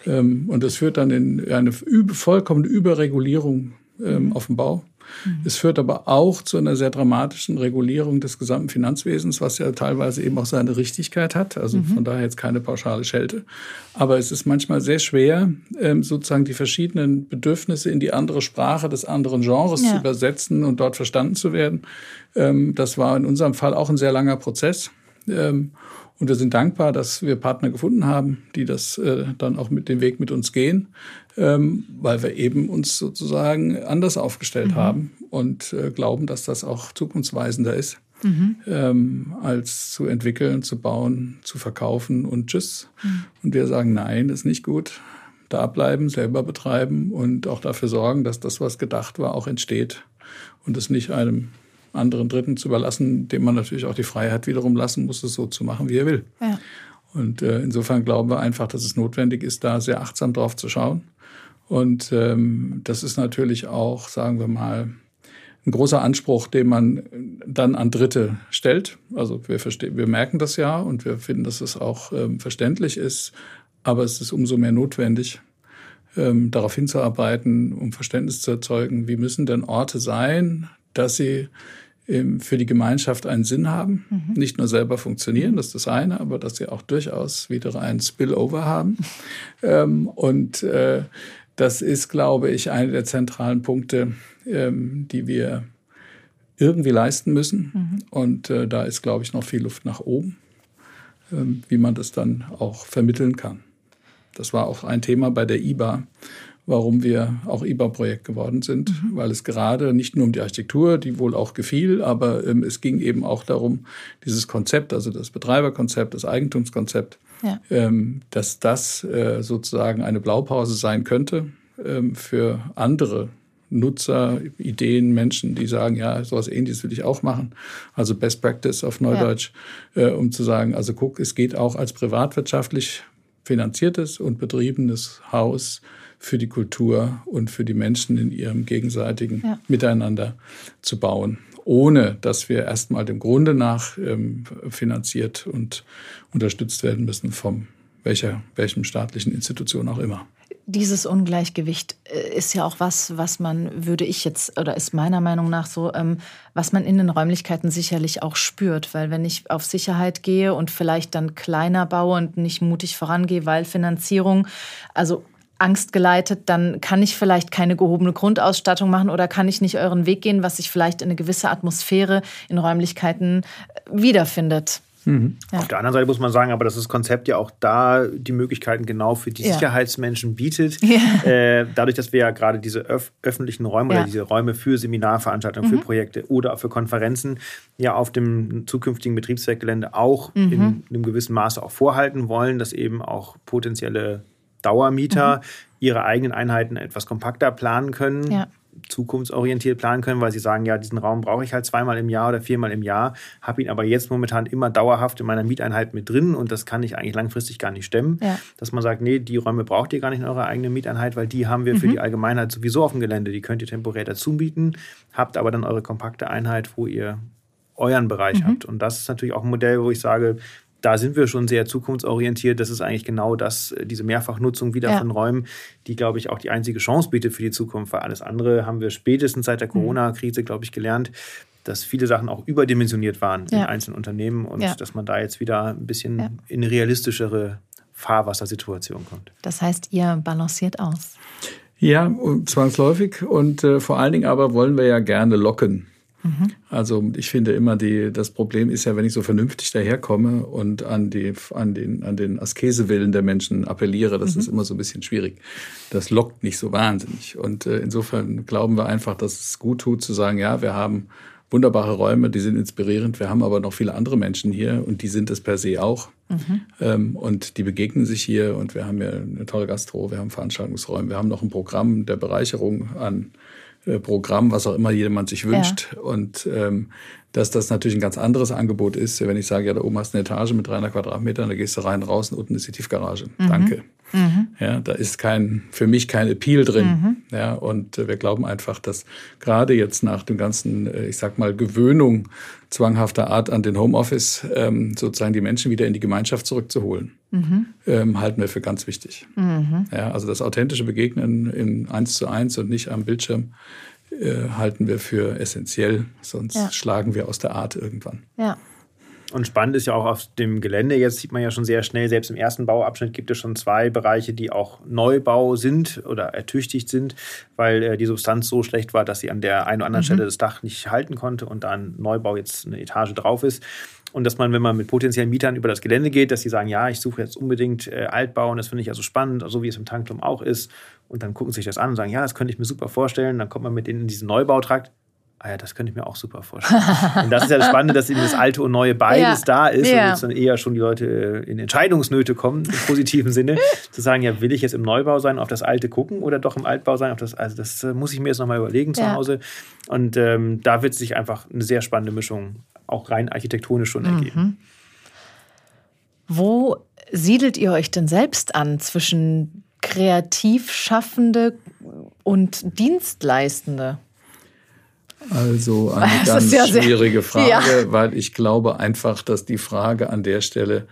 Ähm, und das führt dann in eine vollkommene Überregulierung ähm, mhm. auf dem Bau. Mhm. Es führt aber auch zu einer sehr dramatischen Regulierung des gesamten Finanzwesens, was ja teilweise eben auch seine Richtigkeit hat. Also mhm. von daher jetzt keine pauschale Schelte. Aber es ist manchmal sehr schwer, ähm, sozusagen die verschiedenen Bedürfnisse in die andere Sprache des anderen Genres ja. zu übersetzen und dort verstanden zu werden. Ähm, das war in unserem Fall auch ein sehr langer Prozess. Ähm, und wir sind dankbar, dass wir Partner gefunden haben, die das äh, dann auch mit dem Weg mit uns gehen, ähm, weil wir eben uns sozusagen anders aufgestellt mhm. haben und äh, glauben, dass das auch zukunftsweisender ist, mhm. ähm, als zu entwickeln, zu bauen, zu verkaufen und tschüss. Mhm. Und wir sagen, nein, ist nicht gut. Da bleiben, selber betreiben und auch dafür sorgen, dass das, was gedacht war, auch entsteht und es nicht einem anderen Dritten zu überlassen, dem man natürlich auch die Freiheit wiederum lassen muss, es so zu machen, wie er will. Ja. Und äh, insofern glauben wir einfach, dass es notwendig ist, da sehr achtsam drauf zu schauen. Und ähm, das ist natürlich auch, sagen wir mal, ein großer Anspruch, den man dann an Dritte stellt. Also wir, verstehen, wir merken das ja und wir finden, dass es auch ähm, verständlich ist, aber es ist umso mehr notwendig, ähm, darauf hinzuarbeiten, um Verständnis zu erzeugen, wie müssen denn Orte sein, dass sie ähm, für die Gemeinschaft einen Sinn haben, mhm. nicht nur selber funktionieren, das ist das eine, aber dass sie auch durchaus wieder einen Spillover haben. ähm, und äh, das ist, glaube ich, einer der zentralen Punkte, ähm, die wir irgendwie leisten müssen. Mhm. Und äh, da ist, glaube ich, noch viel Luft nach oben, ähm, wie man das dann auch vermitteln kann. Das war auch ein Thema bei der IBA, warum wir auch IBA-Projekt geworden sind, mhm. weil es gerade nicht nur um die Architektur, die wohl auch gefiel, aber ähm, es ging eben auch darum, dieses Konzept, also das Betreiberkonzept, das Eigentumskonzept, ja. ähm, dass das äh, sozusagen eine Blaupause sein könnte ähm, für andere Nutzer, Ideen, Menschen, die sagen, ja, sowas ähnliches will ich auch machen. Also Best Practice auf Neudeutsch, ja. äh, um zu sagen, also guck, es geht auch als privatwirtschaftlich finanziertes und betriebenes Haus für die Kultur und für die Menschen in ihrem gegenseitigen ja. Miteinander zu bauen, ohne dass wir erstmal dem Grunde nach ähm, finanziert und unterstützt werden müssen vom welcher, welchem staatlichen Institution auch immer. Dieses Ungleichgewicht äh, ist ja auch was, was man, würde ich jetzt, oder ist meiner Meinung nach so, ähm, was man in den Räumlichkeiten sicherlich auch spürt. Weil wenn ich auf Sicherheit gehe und vielleicht dann kleiner baue und nicht mutig vorangehe, weil Finanzierung, also angstgeleitet, dann kann ich vielleicht keine gehobene Grundausstattung machen oder kann ich nicht euren Weg gehen, was sich vielleicht in eine gewisse Atmosphäre in Räumlichkeiten äh, wiederfindet. Mhm. Ja. Auf der anderen Seite muss man sagen, aber dass das Konzept ja auch da die Möglichkeiten genau für die ja. Sicherheitsmenschen bietet. Ja. Äh, dadurch, dass wir ja gerade diese öf öffentlichen Räume oder diese Räume für Seminarveranstaltungen, mhm. für Projekte oder auch für Konferenzen ja auf dem zukünftigen Betriebswerkgelände auch mhm. in einem gewissen Maße auch vorhalten wollen, dass eben auch potenzielle Dauermieter mhm. ihre eigenen Einheiten etwas kompakter planen können. Ja zukunftsorientiert planen können, weil sie sagen, ja, diesen Raum brauche ich halt zweimal im Jahr oder viermal im Jahr, habe ihn aber jetzt momentan immer dauerhaft in meiner Mieteinheit mit drin und das kann ich eigentlich langfristig gar nicht stemmen. Ja. Dass man sagt, nee, die Räume braucht ihr gar nicht in eurer eigenen Mieteinheit, weil die haben wir mhm. für die Allgemeinheit sowieso auf dem Gelände, die könnt ihr temporär dazu mieten, habt aber dann eure kompakte Einheit, wo ihr euren Bereich mhm. habt. Und das ist natürlich auch ein Modell, wo ich sage, da sind wir schon sehr zukunftsorientiert. Das ist eigentlich genau das, äh, diese Mehrfachnutzung wieder ja. von Räumen, die, glaube ich, auch die einzige Chance bietet für die Zukunft. Weil alles andere haben wir spätestens seit der mhm. Corona-Krise, glaube ich, gelernt, dass viele Sachen auch überdimensioniert waren ja. in einzelnen Unternehmen und ja. dass man da jetzt wieder ein bisschen in eine realistischere Fahrwassersituation kommt. Das heißt, ihr balanciert aus. Ja, zwangsläufig und äh, vor allen Dingen aber wollen wir ja gerne locken. Mhm. Also ich finde immer, die, das Problem ist ja, wenn ich so vernünftig daherkomme und an, die, an, den, an den Askesewillen der Menschen appelliere, das mhm. ist immer so ein bisschen schwierig. Das lockt nicht so wahnsinnig. Und äh, insofern glauben wir einfach, dass es gut tut zu sagen, ja, wir haben wunderbare Räume, die sind inspirierend. Wir haben aber noch viele andere Menschen hier und die sind es per se auch. Mhm. Ähm, und die begegnen sich hier und wir haben ja eine tolle Gastro, wir haben Veranstaltungsräume, wir haben noch ein Programm der Bereicherung an Programm, was auch immer jemand sich wünscht. Ja. Und ähm, dass das natürlich ein ganz anderes Angebot ist, wenn ich sage, ja, da oben hast du eine Etage mit 300 Quadratmetern, da gehst du rein, raus und unten ist die Tiefgarage. Mhm. Danke. Mhm. Ja, da ist kein, für mich kein Appeal drin. Mhm. Ja, und äh, wir glauben einfach, dass gerade jetzt nach dem ganzen, äh, ich sag mal, Gewöhnung zwanghafter Art an den Homeoffice, ähm, sozusagen die Menschen wieder in die Gemeinschaft zurückzuholen, mhm. ähm, halten wir für ganz wichtig. Mhm. Ja, also das authentische Begegnen in eins zu eins und nicht am Bildschirm äh, halten wir für essentiell, sonst ja. schlagen wir aus der Art irgendwann. Ja. Und spannend ist ja auch auf dem Gelände, jetzt sieht man ja schon sehr schnell, selbst im ersten Bauabschnitt gibt es schon zwei Bereiche, die auch Neubau sind oder ertüchtigt sind, weil äh, die Substanz so schlecht war, dass sie an der einen oder anderen mhm. Stelle das Dach nicht halten konnte und da ein Neubau jetzt eine Etage drauf ist. Und dass man, wenn man mit potenziellen Mietern über das Gelände geht, dass sie sagen, ja, ich suche jetzt unbedingt äh, Altbau und das finde ich also spannend, so wie es im Tankturm auch ist. Und dann gucken sie sich das an und sagen, ja, das könnte ich mir super vorstellen. Dann kommt man mit denen in diesen Neubautrakt ah ja, das könnte ich mir auch super vorstellen. und das ist ja das Spannende, dass eben das Alte und Neue beides ja. da ist ja. und jetzt dann eher schon die Leute in Entscheidungsnöte kommen, im positiven Sinne, zu sagen, ja, will ich jetzt im Neubau sein, auf das Alte gucken oder doch im Altbau sein, auf das, also das äh, muss ich mir jetzt nochmal überlegen zu ja. Hause. Und ähm, da wird sich einfach eine sehr spannende Mischung auch rein architektonisch schon ergeben. Mhm. Wo siedelt ihr euch denn selbst an zwischen kreativ Schaffende und Dienstleistende? Also eine das ganz ja schwierige Frage, ja. weil ich glaube einfach, dass die Frage an der Stelle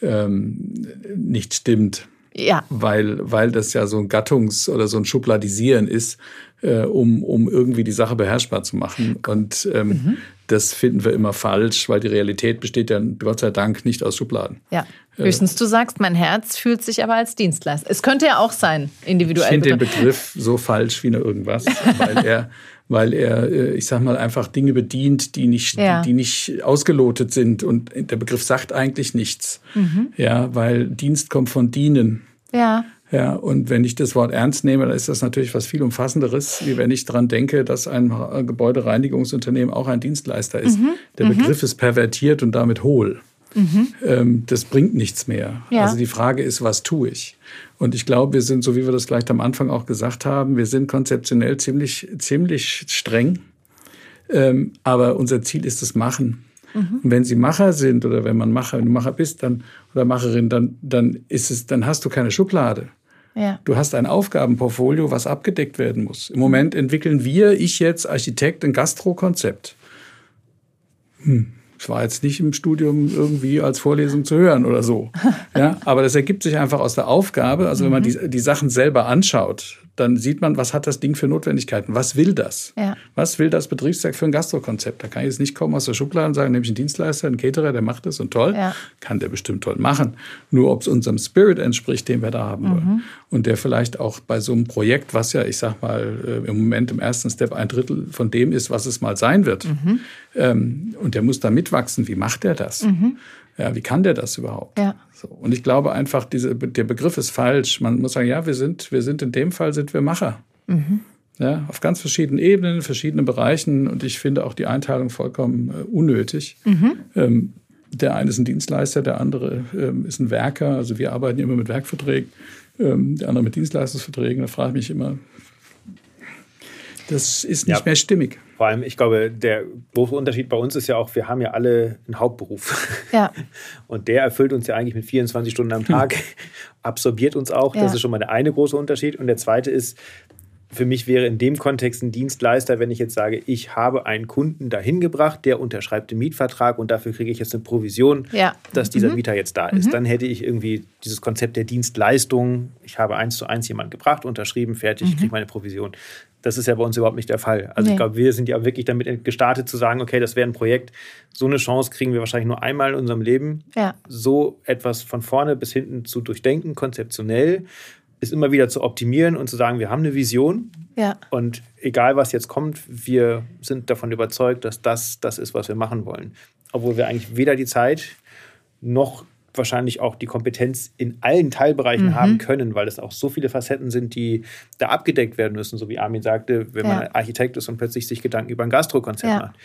ähm, nicht stimmt. Ja. Weil, weil das ja so ein Gattungs- oder so ein Schubladisieren ist, äh, um, um irgendwie die Sache beherrschbar zu machen. Und ähm, mhm. das finden wir immer falsch, weil die Realität besteht ja Gott sei Dank nicht aus Schubladen. Ja. Äh, Höchstens du sagst, mein Herz fühlt sich aber als Dienstleister. Es könnte ja auch sein, individuell. Ich finde den Begriff so falsch wie nur irgendwas, weil er weil er, äh, ich sag mal, einfach Dinge bedient, die nicht, ja. die, die, nicht ausgelotet sind. Und der Begriff sagt eigentlich nichts. Mhm. Ja, weil Dienst kommt von dienen. Ja. Ja, und wenn ich das Wort ernst nehme, dann ist das natürlich was viel umfassenderes, wie wenn ich daran denke, dass ein Gebäudereinigungsunternehmen auch ein Dienstleister ist. Mhm. Der mhm. Begriff ist pervertiert und damit hohl. Mhm. Ähm, das bringt nichts mehr. Ja. Also die Frage ist, was tue ich? Und ich glaube, wir sind, so wie wir das gleich am Anfang auch gesagt haben, wir sind konzeptionell ziemlich, ziemlich streng. Ähm, aber unser Ziel ist das Machen. Mhm. Und wenn Sie Macher sind oder wenn man Macher, wenn du Macher bist, dann oder Macherin, dann, dann ist es, dann hast du keine Schublade. Ja. Du hast ein Aufgabenportfolio, was abgedeckt werden muss. Im Moment entwickeln wir, ich jetzt Architekt, ein Gastrokonzept. Hm. Es war jetzt nicht im Studium irgendwie als Vorlesung zu hören oder so. Ja, aber das ergibt sich einfach aus der Aufgabe. Also wenn man mhm. die, die Sachen selber anschaut, dann sieht man, was hat das Ding für Notwendigkeiten? Was will das? Ja. Was will das Betriebswerk für ein Gastrokonzept? Da kann ich jetzt nicht kommen aus der Schublade und sagen, nämlich ein Dienstleister, ein Caterer, der macht das und toll. Ja. Kann der bestimmt toll machen. Nur ob es unserem Spirit entspricht, den wir da haben wollen. Mhm. Und der vielleicht auch bei so einem Projekt, was ja, ich sag mal, äh, im Moment im ersten Step ein Drittel von dem ist, was es mal sein wird. Mhm. Ähm, und der muss da mitwachsen. Wie macht er das? Mhm. Ja, wie kann der das überhaupt? Ja. So. Und ich glaube einfach, diese, der Begriff ist falsch. Man muss sagen, ja, wir sind, wir sind in dem Fall sind wir Macher. Mhm. Ja, auf ganz verschiedenen Ebenen, in verschiedenen Bereichen. Und ich finde auch die Einteilung vollkommen äh, unnötig. Mhm. Ähm, der eine ist ein Dienstleister, der andere ähm, ist ein Werker. Also wir arbeiten immer mit Werkverträgen, ähm, der andere mit Dienstleistungsverträgen. Da frage ich mich immer, das ist nicht ja. mehr stimmig. Vor allem, ich glaube, der große Unterschied bei uns ist ja auch, wir haben ja alle einen Hauptberuf. Ja. Und der erfüllt uns ja eigentlich mit 24 Stunden am Tag, absorbiert uns auch. Ja. Das ist schon mal der eine große Unterschied. Und der zweite ist, für mich wäre in dem Kontext ein Dienstleister, wenn ich jetzt sage, ich habe einen Kunden dahin gebracht, der unterschreibt den Mietvertrag und dafür kriege ich jetzt eine Provision, ja. dass dieser mhm. Mieter jetzt da ist. Mhm. Dann hätte ich irgendwie dieses Konzept der Dienstleistung, ich habe eins zu eins jemand gebracht, unterschrieben, fertig, mhm. kriege meine Provision. Das ist ja bei uns überhaupt nicht der Fall. Also nee. ich glaube, wir sind ja wirklich damit gestartet zu sagen, okay, das wäre ein Projekt. So eine Chance kriegen wir wahrscheinlich nur einmal in unserem Leben. Ja. So etwas von vorne bis hinten zu durchdenken, konzeptionell ist immer wieder zu optimieren und zu sagen, wir haben eine Vision. Ja. Und egal was jetzt kommt, wir sind davon überzeugt, dass das das ist, was wir machen wollen. Obwohl wir eigentlich weder die Zeit noch wahrscheinlich auch die Kompetenz in allen Teilbereichen mhm. haben können, weil es auch so viele Facetten sind, die da abgedeckt werden müssen, so wie Armin sagte, wenn ja. man Architekt ist und plötzlich sich Gedanken über ein Gastrokonzept ja. macht.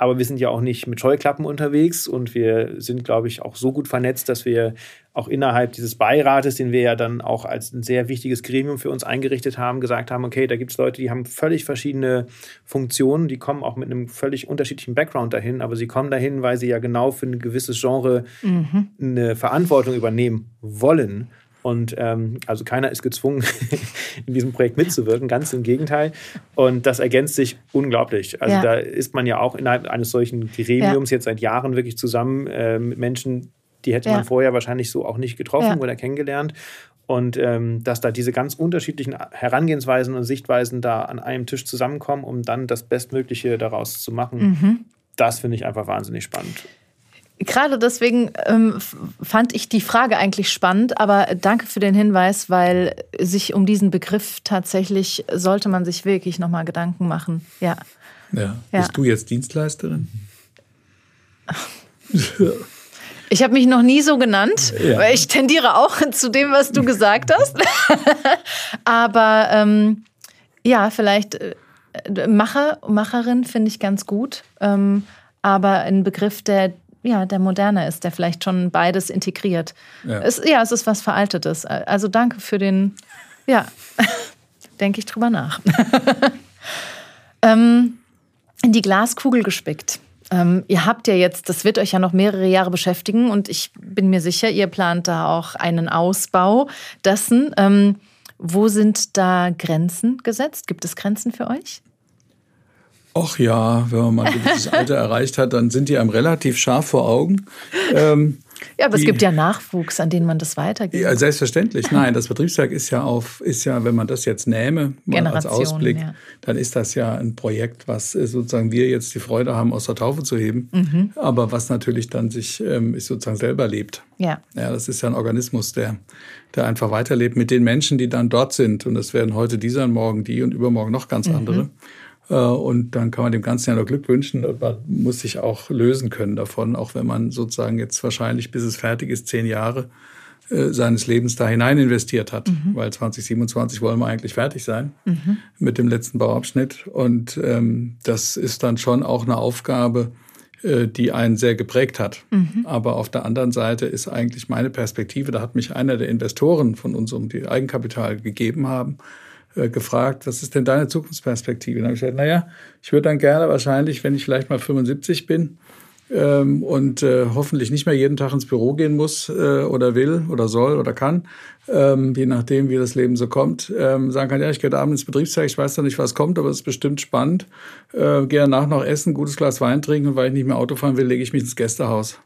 Aber wir sind ja auch nicht mit Scheuklappen unterwegs und wir sind, glaube ich, auch so gut vernetzt, dass wir auch innerhalb dieses Beirates, den wir ja dann auch als ein sehr wichtiges Gremium für uns eingerichtet haben, gesagt haben, okay, da gibt es Leute, die haben völlig verschiedene Funktionen, die kommen auch mit einem völlig unterschiedlichen Background dahin, aber sie kommen dahin, weil sie ja genau für ein gewisses Genre mhm. eine Verantwortung übernehmen wollen. Und ähm, also keiner ist gezwungen, in diesem Projekt mitzuwirken, ganz im Gegenteil. Und das ergänzt sich unglaublich. Also ja. da ist man ja auch innerhalb eines solchen Gremiums ja. jetzt seit Jahren wirklich zusammen äh, mit Menschen, die hätte ja. man vorher wahrscheinlich so auch nicht getroffen oder kennengelernt. Und ähm, dass da diese ganz unterschiedlichen Herangehensweisen und Sichtweisen da an einem Tisch zusammenkommen, um dann das Bestmögliche daraus zu machen, mhm. das finde ich einfach wahnsinnig spannend. Gerade deswegen ähm, fand ich die Frage eigentlich spannend, aber danke für den Hinweis, weil sich um diesen Begriff tatsächlich sollte man sich wirklich nochmal Gedanken machen. Ja. ja. ja. Bist du jetzt Dienstleisterin? Ich habe mich noch nie so genannt, ja. weil ich tendiere auch zu dem, was du gesagt hast. aber ähm, ja, vielleicht äh, Macher, Macherin finde ich ganz gut. Ähm, aber ein Begriff, der ja, der moderne ist, der vielleicht schon beides integriert. Ja. Es, ja, es ist was Veraltetes. Also danke für den, ja, denke ich drüber nach. ähm, in die Glaskugel gespickt. Ähm, ihr habt ja jetzt, das wird euch ja noch mehrere Jahre beschäftigen und ich bin mir sicher, ihr plant da auch einen Ausbau dessen. Ähm, wo sind da Grenzen gesetzt? Gibt es Grenzen für euch? Ach ja, wenn man mal ein gewisses Alter erreicht hat, dann sind die einem relativ scharf vor Augen. Ähm, ja, aber die, es gibt ja Nachwuchs, an den man das weitergibt. Ja, selbstverständlich. Nein, das Betriebswerk ist ja auf, ist ja, wenn man das jetzt nähme, als Ausblick, ja. dann ist das ja ein Projekt, was äh, sozusagen wir jetzt die Freude haben, aus der Taufe zu heben, mhm. aber was natürlich dann sich ähm, sozusagen selber lebt. Ja. Ja, das ist ja ein Organismus, der, der einfach weiterlebt mit den Menschen, die dann dort sind. Und das werden heute dieser und morgen die und übermorgen noch ganz mhm. andere. Äh, und dann kann man dem Ganzen ja noch Glück wünschen und man muss sich auch lösen können davon, auch wenn man sozusagen jetzt wahrscheinlich, bis es fertig ist, zehn Jahre äh, seines Lebens da hinein investiert hat. Mhm. Weil 2027 wollen wir eigentlich fertig sein mhm. mit dem letzten Bauabschnitt. Und ähm, das ist dann schon auch eine Aufgabe, äh, die einen sehr geprägt hat. Mhm. Aber auf der anderen Seite ist eigentlich meine Perspektive, da hat mich einer der Investoren von uns um die Eigenkapital gegeben haben, äh, gefragt, was ist denn deine Zukunftsperspektive? Dann habe ich gesagt, naja, ich würde dann gerne wahrscheinlich, wenn ich vielleicht mal 75 bin ähm, und äh, hoffentlich nicht mehr jeden Tag ins Büro gehen muss äh, oder will oder soll oder kann, ähm, je nachdem, wie das Leben so kommt, ähm, sagen kann, ja, ich gehe abends ins Betriebswerk, ich weiß noch nicht, was kommt, aber es ist bestimmt spannend. Äh, gehe danach noch essen, gutes Glas Wein trinken und weil ich nicht mehr Auto fahren will, lege ich mich ins Gästehaus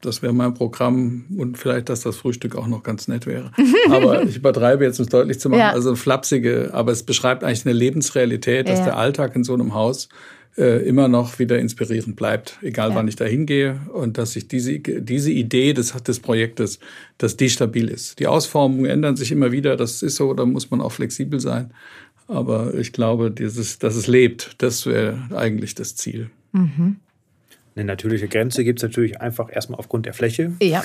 das wäre mein Programm und vielleicht, dass das Frühstück auch noch ganz nett wäre. aber ich übertreibe jetzt, um es deutlich zu machen. Ja. Also flapsige, aber es beschreibt eigentlich eine Lebensrealität, dass ja. der Alltag in so einem Haus äh, immer noch wieder inspirierend bleibt, egal ja. wann ich da hingehe und dass sich diese, diese Idee des, des Projektes, dass die stabil ist. Die Ausformungen ändern sich immer wieder, das ist so, da muss man auch flexibel sein. Aber ich glaube, dieses, dass es lebt, das wäre eigentlich das Ziel. Mhm. Eine natürliche Grenze gibt es natürlich einfach erstmal aufgrund der Fläche. Ja.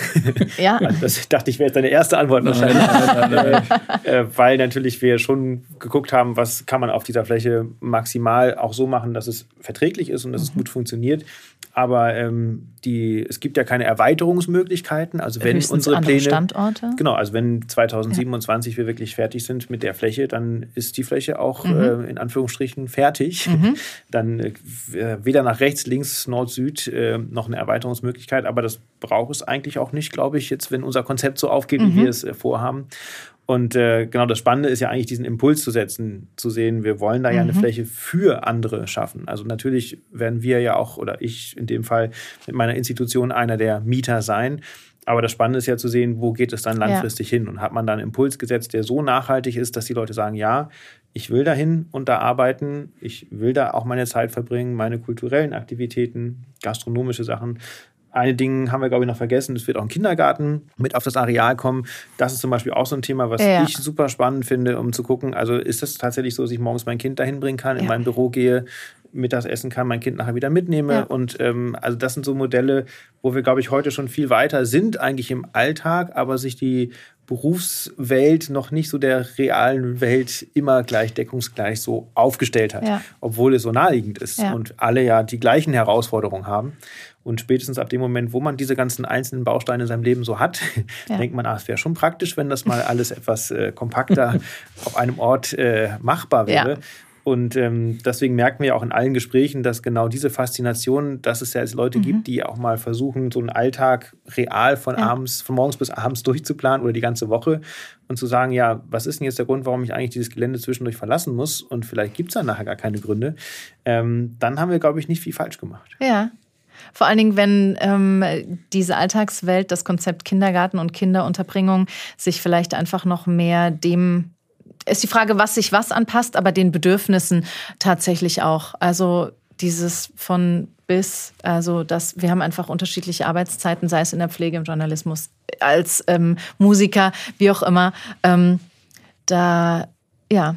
ja. Also das dachte ich wäre jetzt deine erste Antwort wahrscheinlich. Nein, nein, nein, äh, weil natürlich wir schon geguckt haben, was kann man auf dieser Fläche maximal auch so machen, dass es verträglich ist und dass mhm. es gut funktioniert. Aber ähm, die, es gibt ja keine Erweiterungsmöglichkeiten. Also wenn Höchstens unsere Pläne. Standorte. Genau, also wenn 2027 ja. wir wirklich fertig sind mit der Fläche, dann ist die Fläche auch mhm. äh, in Anführungsstrichen fertig. Mhm. Dann äh, weder nach rechts, links, Nord, Süd äh, noch eine Erweiterungsmöglichkeit. Aber das braucht es eigentlich auch nicht, glaube ich, jetzt, wenn unser Konzept so aufgeht, mhm. wie wir es äh, vorhaben. Und äh, genau das Spannende ist ja eigentlich, diesen Impuls zu setzen, zu sehen, wir wollen da ja eine mhm. Fläche für andere schaffen. Also natürlich werden wir ja auch, oder ich in dem Fall mit meiner Institution einer der Mieter sein. Aber das Spannende ist ja zu sehen, wo geht es dann langfristig ja. hin? Und hat man dann einen Impuls gesetzt, der so nachhaltig ist, dass die Leute sagen, ja, ich will dahin und da arbeiten, ich will da auch meine Zeit verbringen, meine kulturellen Aktivitäten, gastronomische Sachen eine Ding haben wir, glaube ich, noch vergessen. Es wird auch ein Kindergarten mit auf das Areal kommen. Das ist zum Beispiel auch so ein Thema, was ja. ich super spannend finde, um zu gucken, also ist das tatsächlich so, dass ich morgens mein Kind dahin bringen kann, ja. in mein Büro gehe, mittags essen kann, mein Kind nachher wieder mitnehme. Ja. Und ähm, also das sind so Modelle, wo wir, glaube ich, heute schon viel weiter sind, eigentlich im Alltag, aber sich die Berufswelt noch nicht so der realen Welt immer gleich deckungsgleich so aufgestellt hat, ja. obwohl es so naheliegend ist ja. und alle ja die gleichen Herausforderungen haben. Und spätestens ab dem Moment, wo man diese ganzen einzelnen Bausteine in seinem Leben so hat, ja. denkt man, ah, es wäre schon praktisch, wenn das mal alles etwas äh, kompakter auf einem Ort äh, machbar wäre. Und ähm, deswegen merken wir auch in allen Gesprächen, dass genau diese Faszination, dass es ja jetzt Leute mhm. gibt, die auch mal versuchen, so einen Alltag real von ja. abends, von morgens bis abends durchzuplanen oder die ganze Woche und zu sagen, ja, was ist denn jetzt der Grund, warum ich eigentlich dieses Gelände zwischendurch verlassen muss? Und vielleicht gibt es dann nachher gar keine Gründe. Ähm, dann haben wir, glaube ich, nicht viel falsch gemacht. Ja. Vor allen Dingen, wenn ähm, diese Alltagswelt, das Konzept Kindergarten und Kinderunterbringung sich vielleicht einfach noch mehr dem ist die Frage, was sich was anpasst, aber den Bedürfnissen tatsächlich auch. Also dieses von bis, also das, wir haben einfach unterschiedliche Arbeitszeiten, sei es in der Pflege, im Journalismus, als ähm, Musiker, wie auch immer. Ähm, da, ja,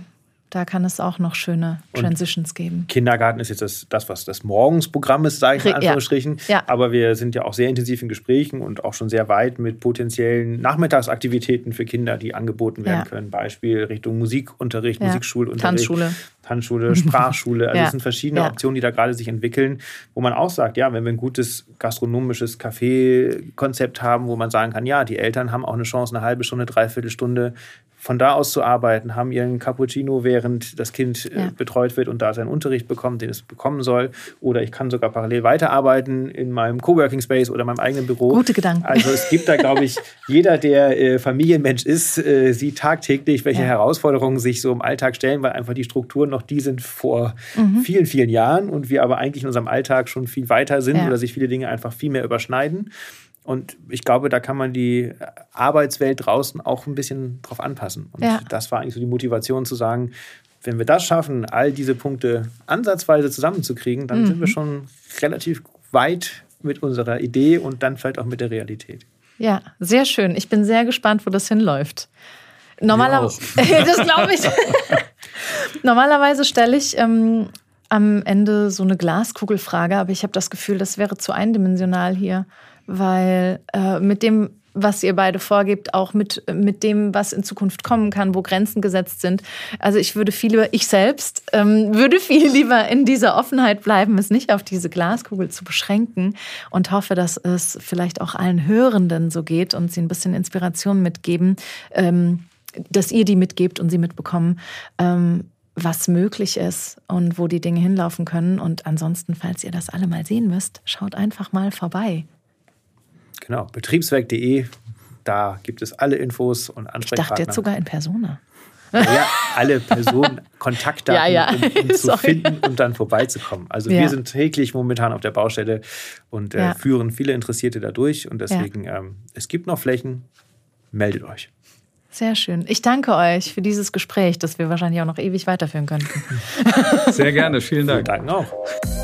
da kann es auch noch schöne Transitions und geben. Kindergarten ist jetzt das, das was das Morgensprogramm ist, sage ich in Anführungsstrichen. Ja. Ja. Aber wir sind ja auch sehr intensiv in Gesprächen und auch schon sehr weit mit potenziellen Nachmittagsaktivitäten für Kinder, die angeboten werden ja. können. Beispiel Richtung Musikunterricht, Musikschulunterricht. Tanzschule. Tanzschule, Sprachschule. Also es sind verschiedene Optionen, die da gerade sich entwickeln, wo man auch sagt, ja, wenn wir ein gutes gastronomisches Café-Konzept haben, wo man sagen kann, ja, die Eltern haben auch eine Chance, eine halbe Stunde, dreiviertel Stunde von da aus zu arbeiten, haben ihren Cappuccino, während das Kind äh, ja. betreut wird und da seinen Unterricht bekommt, den es bekommen soll. Oder ich kann sogar parallel weiterarbeiten in meinem Coworking Space oder meinem eigenen Büro. Gute Gedanken. Also es gibt da, glaube ich, jeder, der äh, Familienmensch ist, äh, sieht tagtäglich, welche ja. Herausforderungen sich so im Alltag stellen, weil einfach die Strukturen noch die sind vor mhm. vielen, vielen Jahren und wir aber eigentlich in unserem Alltag schon viel weiter sind ja. oder sich viele Dinge einfach viel mehr überschneiden. Und ich glaube, da kann man die Arbeitswelt draußen auch ein bisschen drauf anpassen. Und ja. das war eigentlich so die Motivation zu sagen, wenn wir das schaffen, all diese Punkte ansatzweise zusammenzukriegen, dann mhm. sind wir mhm. schon relativ weit mit unserer Idee und dann vielleicht auch mit der Realität. Ja, sehr schön. Ich bin sehr gespannt, wo das hinläuft. Normalerweise, das glaube ich. Normalerweise stelle ich ähm, am Ende so eine Glaskugelfrage, aber ich habe das Gefühl, das wäre zu eindimensional hier weil äh, mit dem, was ihr beide vorgebt, auch mit, mit dem, was in Zukunft kommen kann, wo Grenzen gesetzt sind. Also ich würde viel lieber, ich selbst ähm, würde viel lieber in dieser Offenheit bleiben, es nicht auf diese Glaskugel zu beschränken und hoffe, dass es vielleicht auch allen Hörenden so geht und sie ein bisschen Inspiration mitgeben, ähm, dass ihr die mitgebt und sie mitbekommen. Ähm, was möglich ist und wo die Dinge hinlaufen können. Und ansonsten, falls ihr das alle mal sehen müsst, schaut einfach mal vorbei. Genau, betriebswerk.de, da gibt es alle Infos und Ansprechpartner. Ich dachte jetzt sogar in Persona. Ja, alle Personen, Kontaktdaten, ja, ja. um, um zu finden und dann vorbeizukommen. Also ja. wir sind täglich momentan auf der Baustelle und äh, führen viele Interessierte da durch. Und deswegen, ähm, es gibt noch Flächen, meldet euch. Sehr schön. Ich danke euch für dieses Gespräch, das wir wahrscheinlich auch noch ewig weiterführen könnten. Sehr gerne, vielen Dank. Vielen Dank auch.